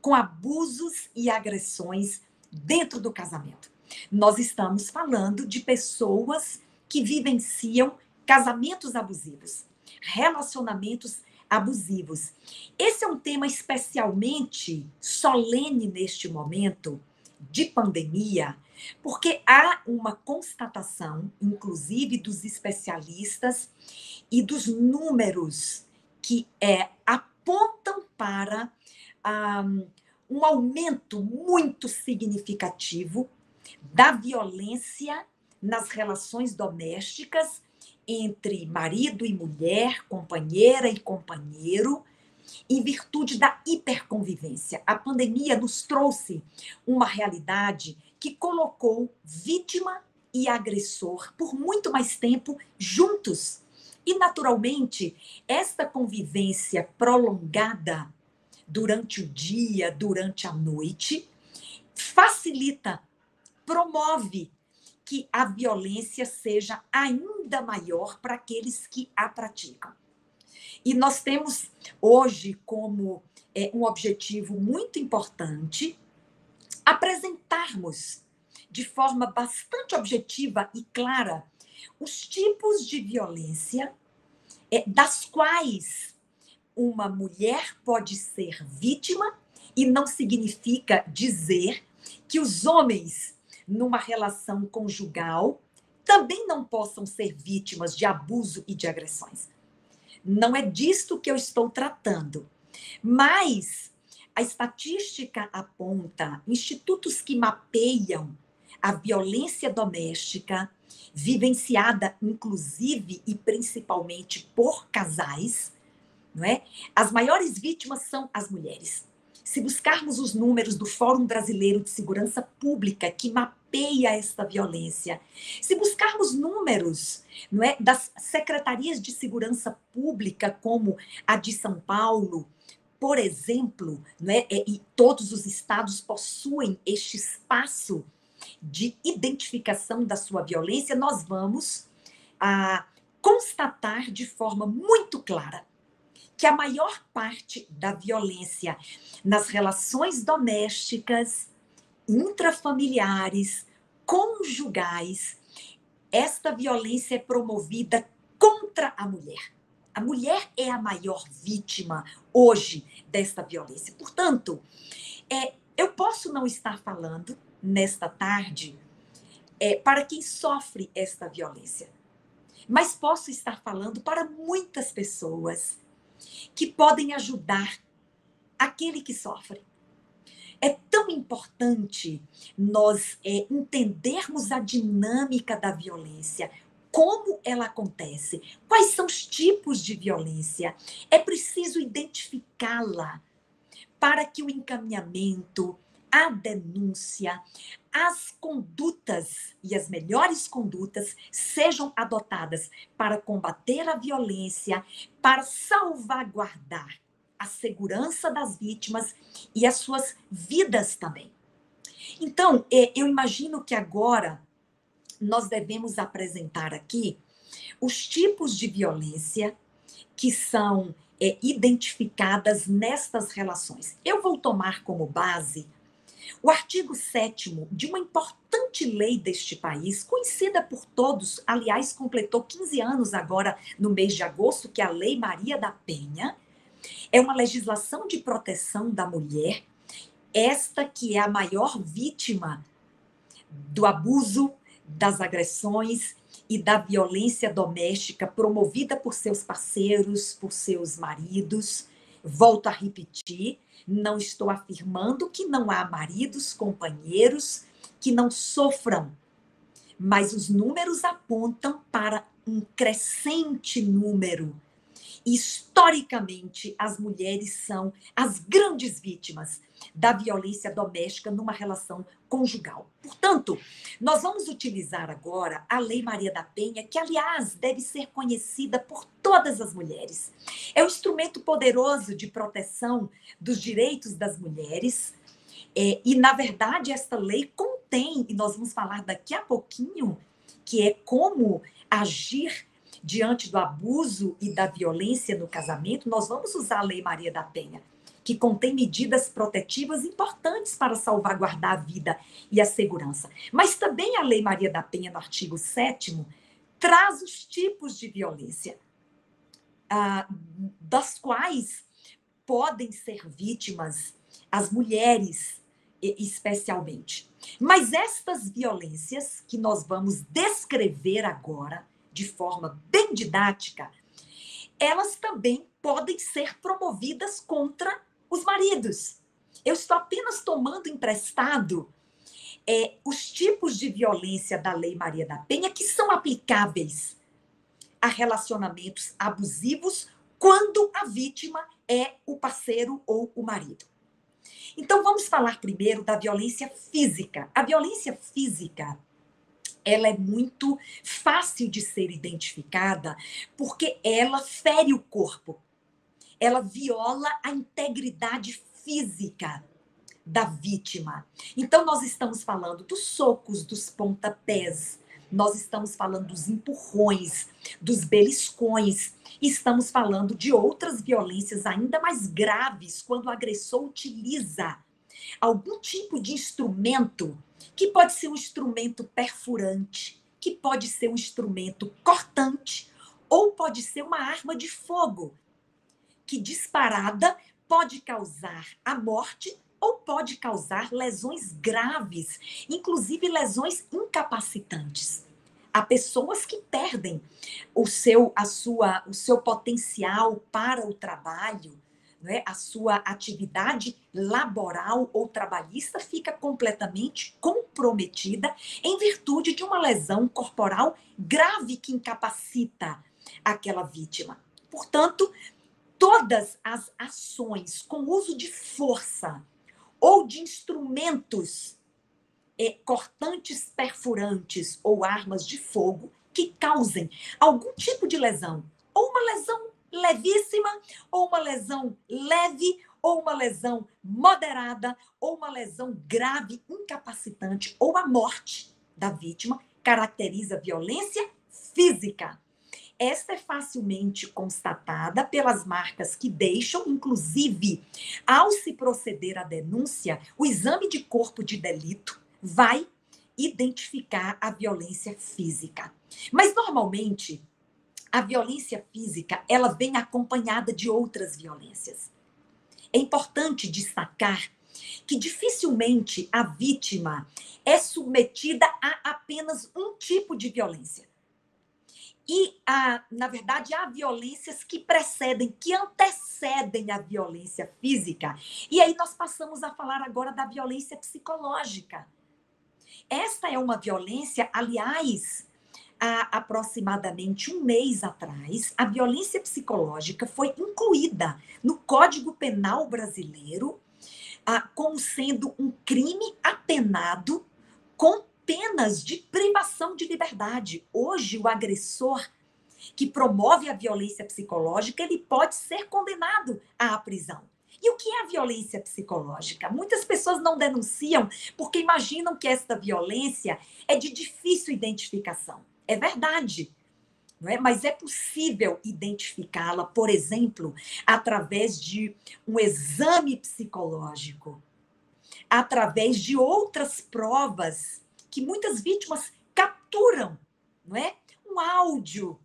A: com abusos e agressões dentro do casamento. Nós estamos falando de pessoas que vivenciam casamentos abusivos, relacionamentos abusivos. Esse é um tema especialmente solene neste momento de pandemia, porque há uma constatação, inclusive dos especialistas e dos números que é, apontam para um, um aumento muito significativo da violência nas relações domésticas entre marido e mulher, companheira e companheiro, em virtude da hiperconvivência. A pandemia nos trouxe uma realidade que colocou vítima e agressor por muito mais tempo juntos. E, naturalmente, esta convivência prolongada durante o dia, durante a noite, facilita, promove que a violência seja ainda maior para aqueles que a praticam. E nós temos hoje como é, um objetivo muito importante apresentarmos de forma bastante objetiva e clara os tipos de violência é, das quais uma mulher pode ser vítima e não significa dizer que os homens numa relação conjugal também não possam ser vítimas de abuso e de agressões. Não é disto que eu estou tratando. Mas a estatística aponta institutos que mapeiam a violência doméstica, vivenciada inclusive e principalmente por casais, não é? As maiores vítimas são as mulheres. Se buscarmos os números do Fórum Brasileiro de Segurança Pública, que mapeia esta violência, se buscarmos números não é, das secretarias de segurança pública, como a de São Paulo, por exemplo, não é, e todos os estados possuem este espaço de identificação da sua violência, nós vamos a, constatar de forma muito clara que a maior parte da violência nas relações domésticas, intrafamiliares, conjugais, esta violência é promovida contra a mulher. A mulher é a maior vítima hoje desta violência. Portanto, é, eu posso não estar falando nesta tarde é, para quem sofre esta violência, mas posso estar falando para muitas pessoas que podem ajudar aquele que sofre. É tão importante nós é, entendermos a dinâmica da violência, como ela acontece, quais são os tipos de violência. É preciso identificá-la para que o encaminhamento, a denúncia, as condutas e as melhores condutas sejam adotadas para combater a violência, para salvaguardar a segurança das vítimas e as suas vidas também. Então, é, eu imagino que agora nós devemos apresentar aqui os tipos de violência que são é, identificadas nestas relações. Eu vou tomar como base o artigo 7 de uma importante lei deste país, conhecida por todos, aliás, completou 15 anos agora no mês de agosto, que é a Lei Maria da Penha, é uma legislação de proteção da mulher, esta que é a maior vítima do abuso, das agressões e da violência doméstica promovida por seus parceiros, por seus maridos. Volto a repetir, não estou afirmando que não há maridos, companheiros que não sofram, mas os números apontam para um crescente número Historicamente, as mulheres são as grandes vítimas da violência doméstica numa relação conjugal. Portanto, nós vamos utilizar agora a Lei Maria da Penha, que, aliás, deve ser conhecida por todas as mulheres. É um instrumento poderoso de proteção dos direitos das mulheres. É, e, na verdade, esta lei contém, e nós vamos falar daqui a pouquinho, que é como agir diante do abuso e da violência no casamento, nós vamos usar a Lei Maria da Penha que contém medidas protetivas importantes para salvaguardar a vida e a segurança. Mas também a Lei Maria da Penha, no artigo 7, traz os tipos de violência, ah, das quais podem ser vítimas as mulheres, especialmente. Mas estas violências que nós vamos descrever agora, de forma bem didática, elas também podem ser promovidas contra os maridos. Eu estou apenas tomando emprestado é, os tipos de violência da Lei Maria da Penha que são aplicáveis a relacionamentos abusivos quando a vítima é o parceiro ou o marido. Então vamos falar primeiro da violência física. A violência física ela é muito fácil de ser identificada porque ela fere o corpo. Ela viola a integridade física da vítima. Então, nós estamos falando dos socos, dos pontapés, nós estamos falando dos empurrões, dos beliscões, estamos falando de outras violências ainda mais graves quando o agressor utiliza algum tipo de instrumento que pode ser um instrumento perfurante, que pode ser um instrumento cortante ou pode ser uma arma de fogo que disparada pode causar a morte ou pode causar lesões graves, inclusive lesões incapacitantes. Há pessoas que perdem o seu, a sua, o seu potencial para o trabalho, né? a sua atividade laboral ou trabalhista fica completamente comprometida em virtude de uma lesão corporal grave que incapacita aquela vítima. Portanto, todas as ações com uso de força ou de instrumentos é, cortantes, perfurantes ou armas de fogo que causem algum tipo de lesão, ou uma lesão levíssima, ou uma lesão leve, ou uma lesão moderada, ou uma lesão grave, incapacitante, ou a morte da vítima, caracteriza violência física. Esta é facilmente constatada pelas marcas que deixam, inclusive, ao se proceder à denúncia, o exame de corpo de delito vai identificar a violência física. Mas normalmente a violência física, ela vem acompanhada de outras violências. É importante destacar que dificilmente a vítima é submetida a apenas um tipo de violência. E, a, na verdade, há violências que precedem, que antecedem a violência física. E aí nós passamos a falar agora da violência psicológica. Esta é uma violência, aliás, há aproximadamente um mês atrás, a violência psicológica foi incluída no Código Penal brasileiro ah, como sendo um crime apenado com penas de privação de liberdade. Hoje, o agressor que promove a violência psicológica, ele pode ser condenado à prisão. E o que é a violência psicológica? Muitas pessoas não denunciam porque imaginam que esta violência é de difícil identificação. É verdade. É? Mas é possível identificá-la, por exemplo, através de um exame psicológico, através de outras provas que muitas vítimas capturam, não é? Um áudio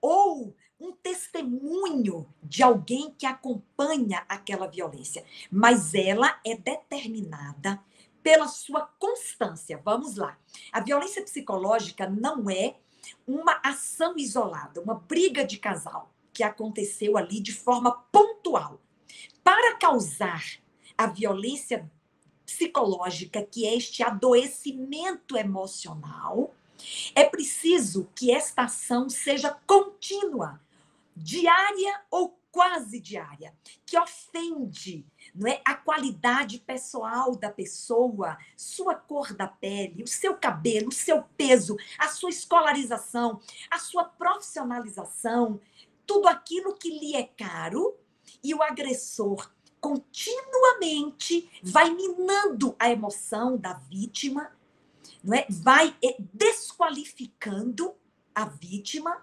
A: ou um testemunho de alguém que acompanha aquela violência, mas ela é determinada pela sua constância. Vamos lá. A violência psicológica não é uma ação isolada, uma briga de casal que aconteceu ali de forma pontual. Para causar a violência psicológica, que é este adoecimento emocional, é preciso que esta ação seja contínua, diária ou quase diária, que ofende não é, a qualidade pessoal da pessoa, sua cor da pele, o seu cabelo, o seu peso, a sua escolarização, a sua profissionalização, tudo aquilo que lhe é caro e o agressor continuamente vai minando a emoção da vítima, não é? Vai eh, desqualificando a vítima,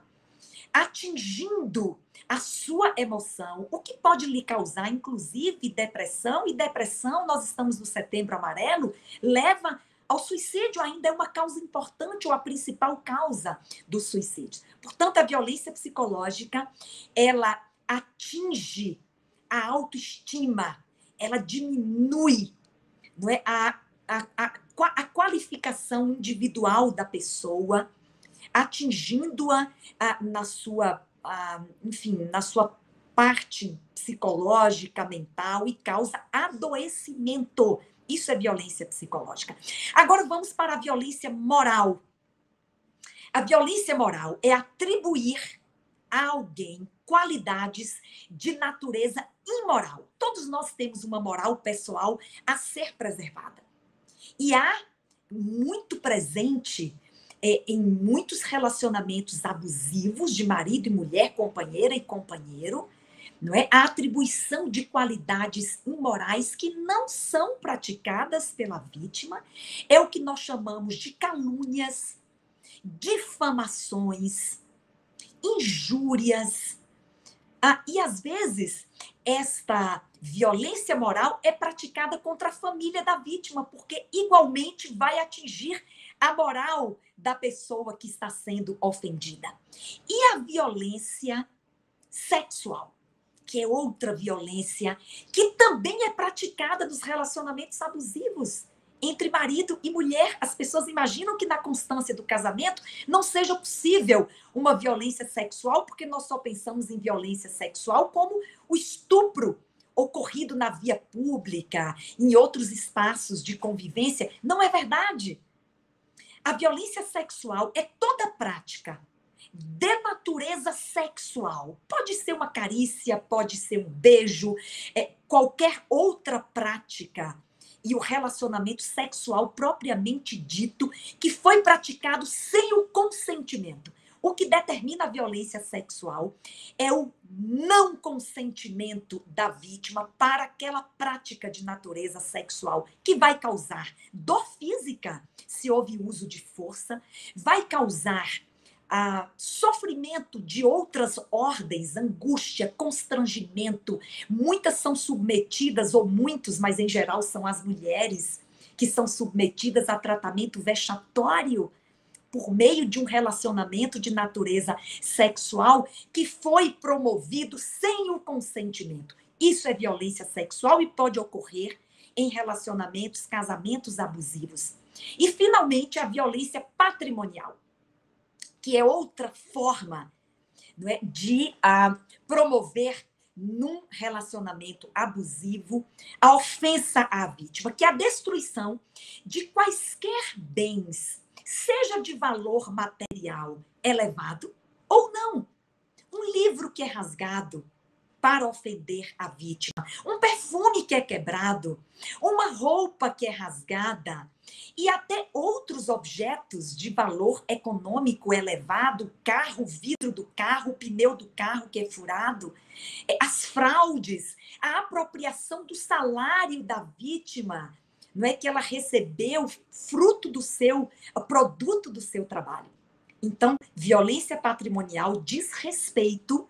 A: atingindo a sua emoção, o que pode lhe causar, inclusive, depressão, e depressão, nós estamos no setembro amarelo, leva ao suicídio, ainda é uma causa importante ou a principal causa do suicídio. Portanto, a violência psicológica, ela atinge a autoestima, ela diminui não é, a, a, a, a qualificação individual da pessoa, atingindo-a na sua, enfim, na sua parte psicológica, mental e causa adoecimento. Isso é violência psicológica. Agora vamos para a violência moral. A violência moral é atribuir a alguém qualidades de natureza imoral. Todos nós temos uma moral pessoal a ser preservada. E há muito presente é, em muitos relacionamentos abusivos de marido e mulher, companheira e companheiro, não é? A atribuição de qualidades imorais que não são praticadas pela vítima é o que nós chamamos de calúnias, difamações, injúrias. Ah, e às vezes esta violência moral é praticada contra a família da vítima, porque igualmente vai atingir a moral da pessoa que está sendo ofendida. E a violência sexual, que é outra violência que também é praticada nos relacionamentos abusivos entre marido e mulher. As pessoas imaginam que na constância do casamento não seja possível uma violência sexual, porque nós só pensamos em violência sexual como o estupro ocorrido na via pública, em outros espaços de convivência. Não é verdade. A violência sexual é toda prática de natureza sexual. Pode ser uma carícia, pode ser um beijo, é, qualquer outra prática e o relacionamento sexual propriamente dito que foi praticado sem o consentimento. O que determina a violência sexual é o não consentimento da vítima para aquela prática de natureza sexual que vai causar dor física, se houve uso de força, vai causar a sofrimento de outras ordens, angústia, constrangimento. Muitas são submetidas, ou muitos, mas em geral são as mulheres, que são submetidas a tratamento vexatório por meio de um relacionamento de natureza sexual que foi promovido sem o consentimento. Isso é violência sexual e pode ocorrer em relacionamentos, casamentos abusivos. E, finalmente, a violência patrimonial que é outra forma é, de uh, promover num relacionamento abusivo a ofensa à vítima, que é a destruição de quaisquer bens, seja de valor material elevado ou não. Um livro que é rasgado, para ofender a vítima. Um perfume que é quebrado, uma roupa que é rasgada. E até outros objetos de valor econômico elevado, carro, vidro do carro, pneu do carro que é furado, as fraudes, a apropriação do salário da vítima, não é que ela recebeu fruto do seu produto do seu trabalho. Então, violência patrimonial diz respeito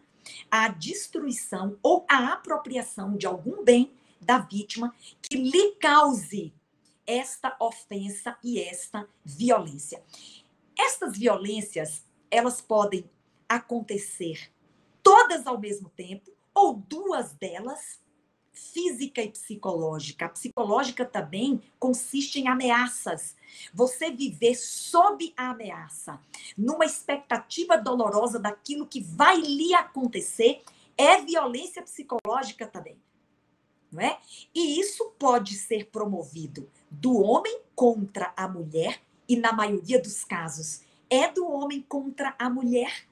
A: a destruição ou a apropriação de algum bem da vítima que lhe cause esta ofensa e esta violência. Estas violências, elas podem acontecer todas ao mesmo tempo ou duas delas física e psicológica. A psicológica também consiste em ameaças. Você viver sob a ameaça, numa expectativa dolorosa daquilo que vai lhe acontecer, é violência psicológica também. Não é? E isso pode ser promovido do homem contra a mulher, e na maioria dos casos é do homem contra a mulher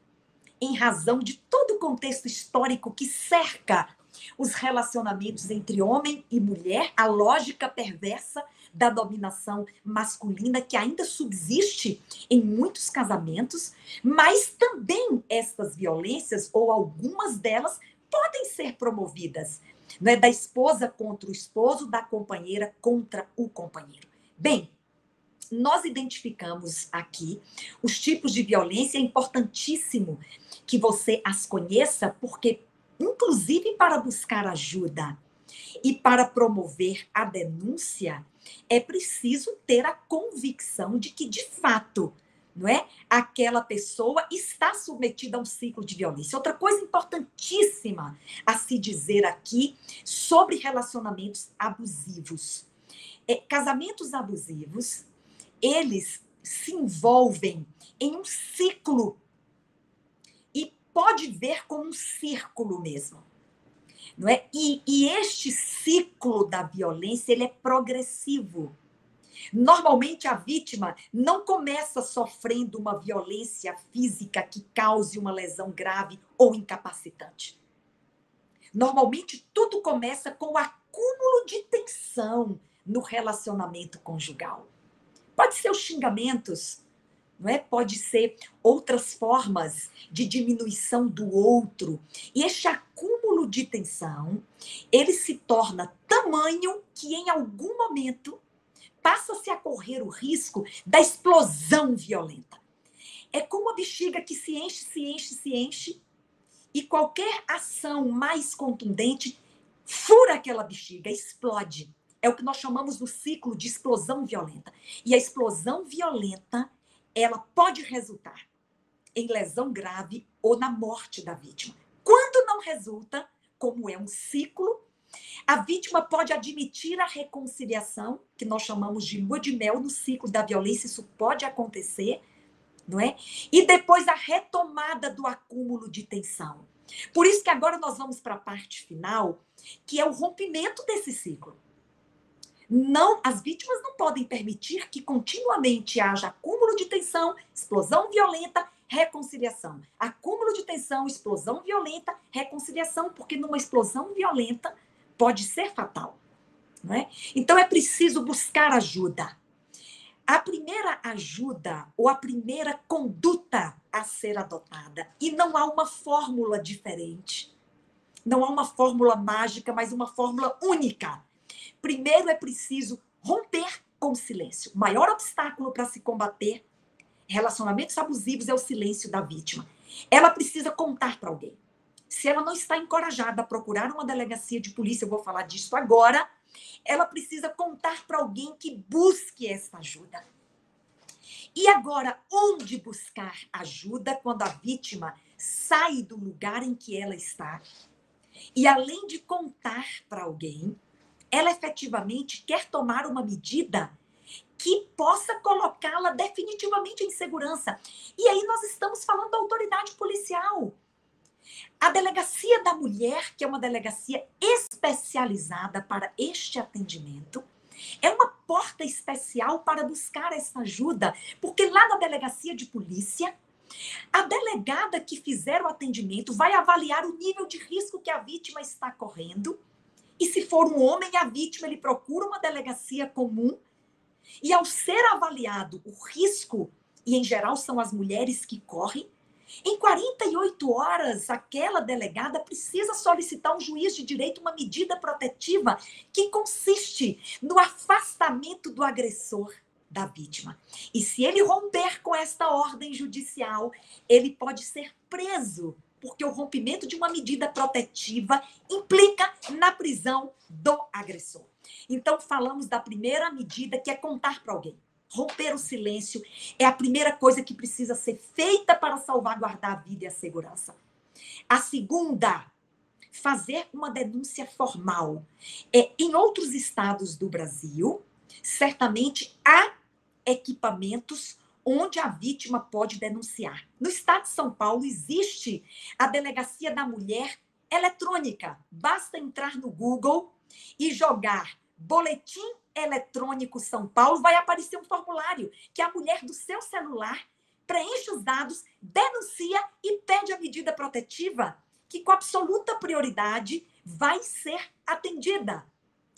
A: em razão de todo o contexto histórico que cerca os relacionamentos entre homem e mulher, a lógica perversa da dominação masculina que ainda subsiste em muitos casamentos, mas também estas violências, ou algumas delas, podem ser promovidas. Não é da esposa contra o esposo, da companheira contra o companheiro. Bem, nós identificamos aqui os tipos de violência, é importantíssimo que você as conheça, porque, inclusive para buscar ajuda e para promover a denúncia, é preciso ter a convicção de que, de fato, não é? Aquela pessoa está submetida a um ciclo de violência. Outra coisa importantíssima a se dizer aqui sobre relacionamentos abusivos. É, casamentos abusivos, eles se envolvem em um ciclo pode ver como um círculo mesmo não é? E, e este ciclo da violência ele é progressivo. Normalmente a vítima não começa sofrendo uma violência física que cause uma lesão grave ou incapacitante. Normalmente tudo começa com o acúmulo de tensão no relacionamento conjugal. Pode ser os xingamentos, não é? Pode ser outras formas de diminuição do outro. E este acúmulo de tensão, ele se torna tamanho que em algum momento passa-se a correr o risco da explosão violenta. É como a bexiga que se enche, se enche, se enche, e qualquer ação mais contundente fura aquela bexiga, explode. É o que nós chamamos do ciclo de explosão violenta. E a explosão violenta ela pode resultar em lesão grave ou na morte da vítima. Quando não resulta, como é um ciclo, a vítima pode admitir a reconciliação, que nós chamamos de lua de mel no ciclo da violência, isso pode acontecer, não é? E depois a retomada do acúmulo de tensão. Por isso que agora nós vamos para a parte final, que é o rompimento desse ciclo. Não, as vítimas não podem permitir que continuamente haja acúmulo de tensão, explosão violenta, reconciliação. Acúmulo de tensão, explosão violenta, reconciliação, porque numa explosão violenta pode ser fatal. É? Então é preciso buscar ajuda. A primeira ajuda ou a primeira conduta a ser adotada, e não há uma fórmula diferente, não há uma fórmula mágica, mas uma fórmula única Primeiro é preciso romper com o silêncio. O maior obstáculo para se combater relacionamentos abusivos é o silêncio da vítima. Ela precisa contar para alguém. Se ela não está encorajada a procurar uma delegacia de polícia, eu vou falar disso agora, ela precisa contar para alguém que busque essa ajuda. E agora, onde buscar ajuda quando a vítima sai do lugar em que ela está? E além de contar para alguém, ela efetivamente quer tomar uma medida que possa colocá-la definitivamente em segurança. E aí nós estamos falando da autoridade policial. A delegacia da mulher, que é uma delegacia especializada para este atendimento, é uma porta especial para buscar essa ajuda, porque lá na delegacia de polícia, a delegada que fizer o atendimento vai avaliar o nível de risco que a vítima está correndo e se for um homem, a vítima ele procura uma delegacia comum. E ao ser avaliado o risco, e em geral são as mulheres que correm, em 48 horas, aquela delegada precisa solicitar um juiz de direito uma medida protetiva que consiste no afastamento do agressor da vítima. E se ele romper com esta ordem judicial, ele pode ser preso porque o rompimento de uma medida protetiva implica na prisão do agressor. Então, falamos da primeira medida, que é contar para alguém. Romper o silêncio é a primeira coisa que precisa ser feita para salvaguardar a vida e a segurança. A segunda, fazer uma denúncia formal. É, em outros estados do Brasil, certamente há equipamentos onde a vítima pode denunciar. No estado de São Paulo existe a Delegacia da Mulher eletrônica. Basta entrar no Google e jogar Boletim Eletrônico São Paulo, vai aparecer um formulário que a mulher do seu celular preenche os dados, denuncia e pede a medida protetiva, que com absoluta prioridade vai ser atendida.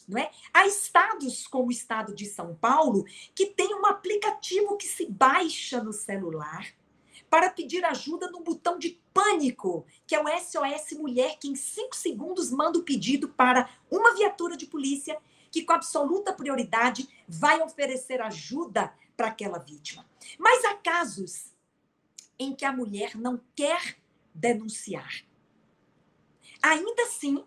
A: Não é? Há estados como o estado de São Paulo que tem um aplicativo que se baixa no celular para pedir ajuda no botão de pânico, que é o SOS Mulher, que em cinco segundos manda o pedido para uma viatura de polícia que, com absoluta prioridade, vai oferecer ajuda para aquela vítima. Mas há casos em que a mulher não quer denunciar. Ainda assim,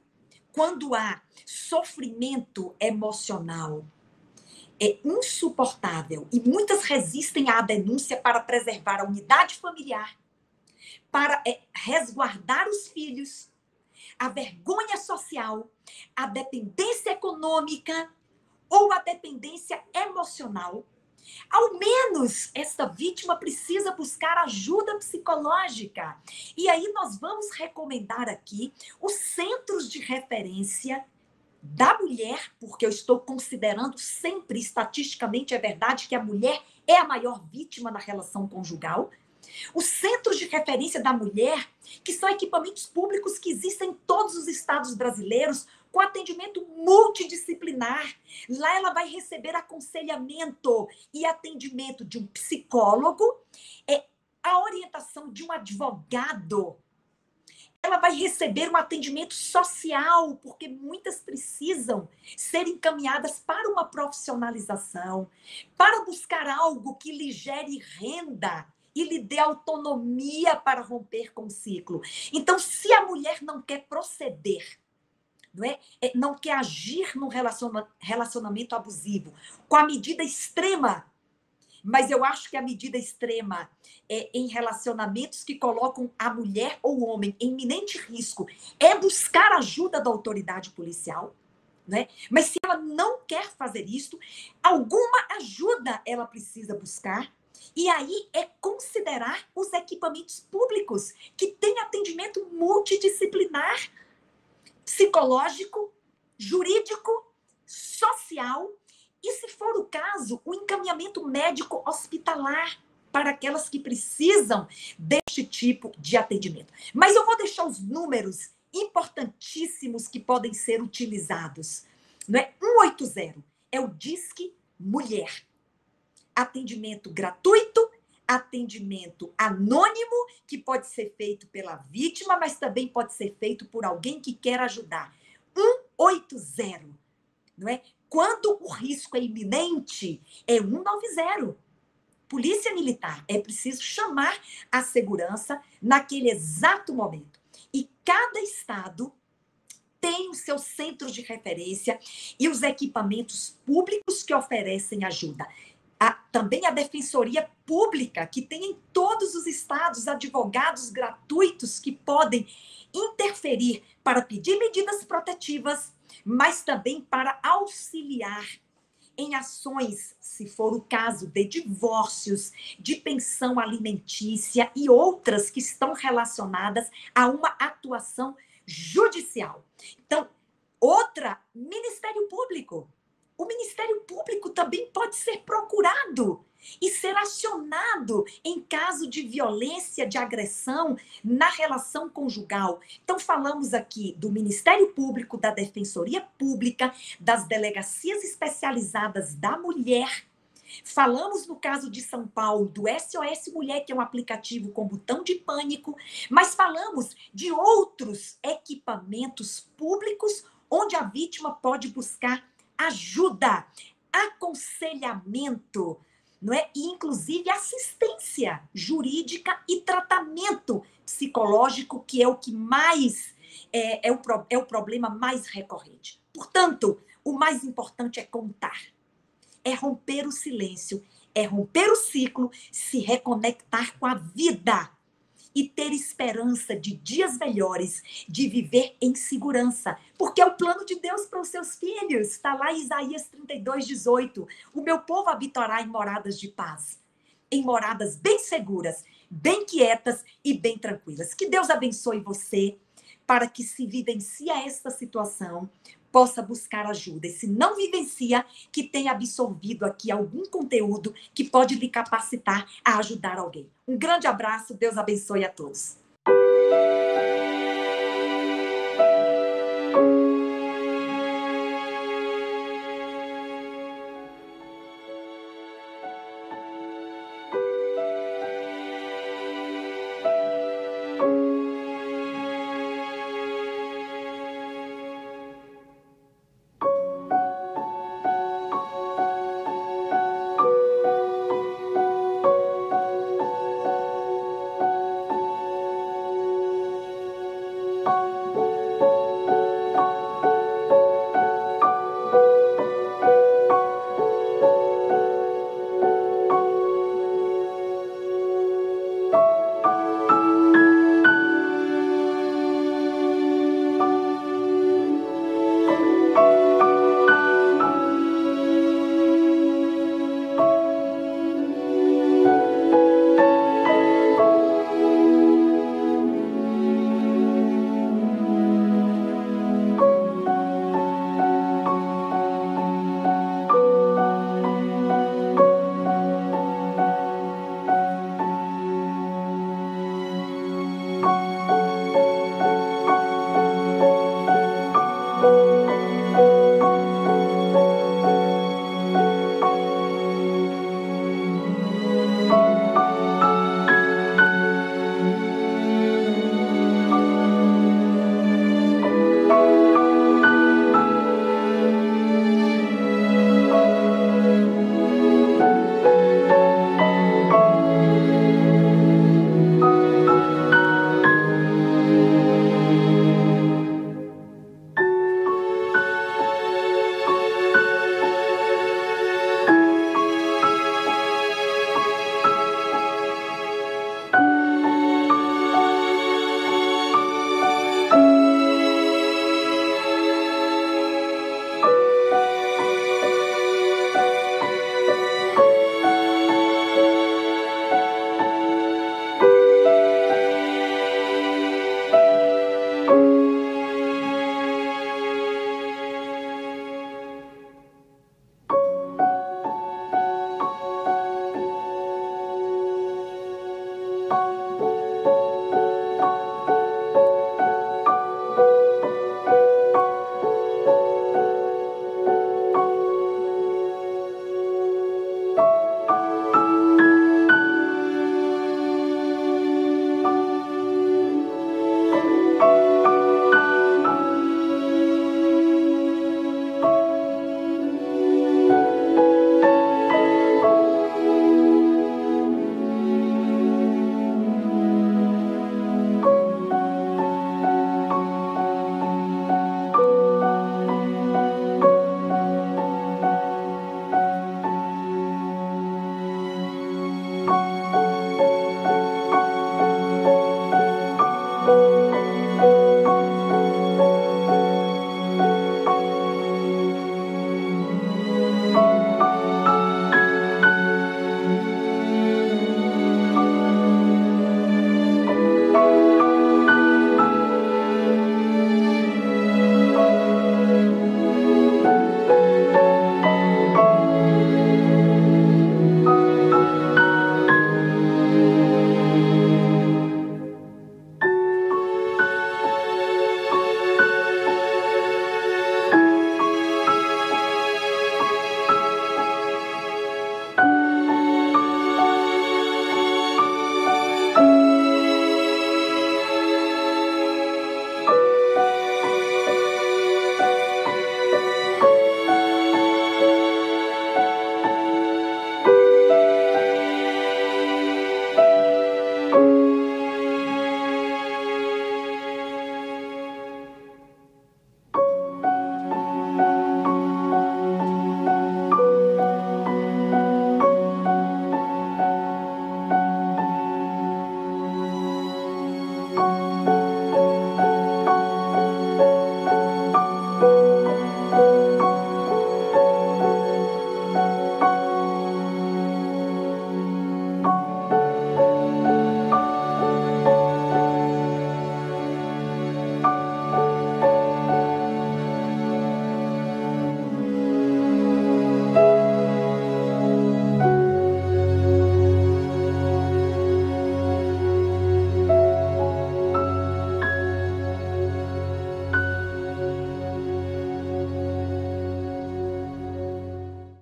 A: quando há sofrimento emocional, é insuportável e muitas resistem à denúncia para preservar a unidade familiar, para é, resguardar os filhos, a vergonha social, a dependência econômica ou a dependência emocional. Ao menos esta vítima precisa buscar ajuda psicológica. E aí nós vamos recomendar aqui os centros de referência da mulher, porque eu estou considerando sempre, estatisticamente, é verdade que a mulher é a maior vítima na relação conjugal. Os centros de referência da mulher, que são equipamentos públicos que existem em todos os estados brasileiros, com atendimento multidisciplinar. Lá ela vai receber aconselhamento e atendimento de um psicólogo, é a orientação de um advogado ela vai receber um atendimento social, porque muitas precisam ser encaminhadas para uma profissionalização, para buscar algo que lhe gere renda e lhe dê autonomia para romper com o ciclo. Então, se a mulher não quer proceder, não, é? é não quer agir num relacionamento abusivo, com a medida extrema mas eu acho que a medida extrema é, em relacionamentos que colocam a mulher ou o homem em iminente risco é buscar ajuda da autoridade policial. Né? Mas se ela não quer fazer isso, alguma ajuda ela precisa buscar. E aí é considerar os equipamentos públicos que têm atendimento multidisciplinar, psicológico, jurídico, social e, se for o caso, o encaminhamento médico hospitalar para aquelas que precisam deste tipo de atendimento. Mas eu vou deixar os números importantíssimos que podem ser utilizados. Não é? 180 é o Disque Mulher. Atendimento gratuito, atendimento anônimo, que pode ser feito pela vítima, mas também pode ser feito por alguém que quer ajudar. 180, não é? Quando o risco é iminente, é 190. Polícia Militar, é preciso chamar a segurança naquele exato momento. E cada estado tem os seus centros de referência e os equipamentos públicos que oferecem ajuda. A, também a Defensoria Pública, que tem em todos os estados advogados gratuitos que podem interferir para pedir medidas protetivas, mas também para auxiliar em ações, se for o caso, de divórcios, de pensão alimentícia e outras que estão relacionadas a uma atuação judicial. Então, outra, Ministério Público. O Ministério Público também pode ser procurado e ser acionado em caso de violência, de agressão na relação conjugal. Então, falamos aqui do Ministério Público, da Defensoria Pública, das delegacias especializadas da mulher. Falamos no caso de São Paulo do SOS Mulher, que é um aplicativo com botão de pânico, mas falamos de outros equipamentos públicos onde a vítima pode buscar ajuda, aconselhamento, não é? E, inclusive, assistência jurídica e tratamento psicológico, que é o que mais é, é, o, é o problema mais recorrente. Portanto, o mais importante é contar, é romper o silêncio, é romper o ciclo, se reconectar com a vida e ter esperança de dias melhores, de viver em segurança, porque é o plano de Deus para os seus filhos. Está lá Isaías 32, 18. O meu povo habitará em moradas de paz, em moradas bem seguras, bem quietas e bem tranquilas. Que Deus abençoe você para que se vivencie esta situação possa buscar ajuda. E se não vivencia, que tenha absorvido aqui algum conteúdo que pode lhe capacitar a ajudar alguém. Um grande abraço, Deus abençoe a todos.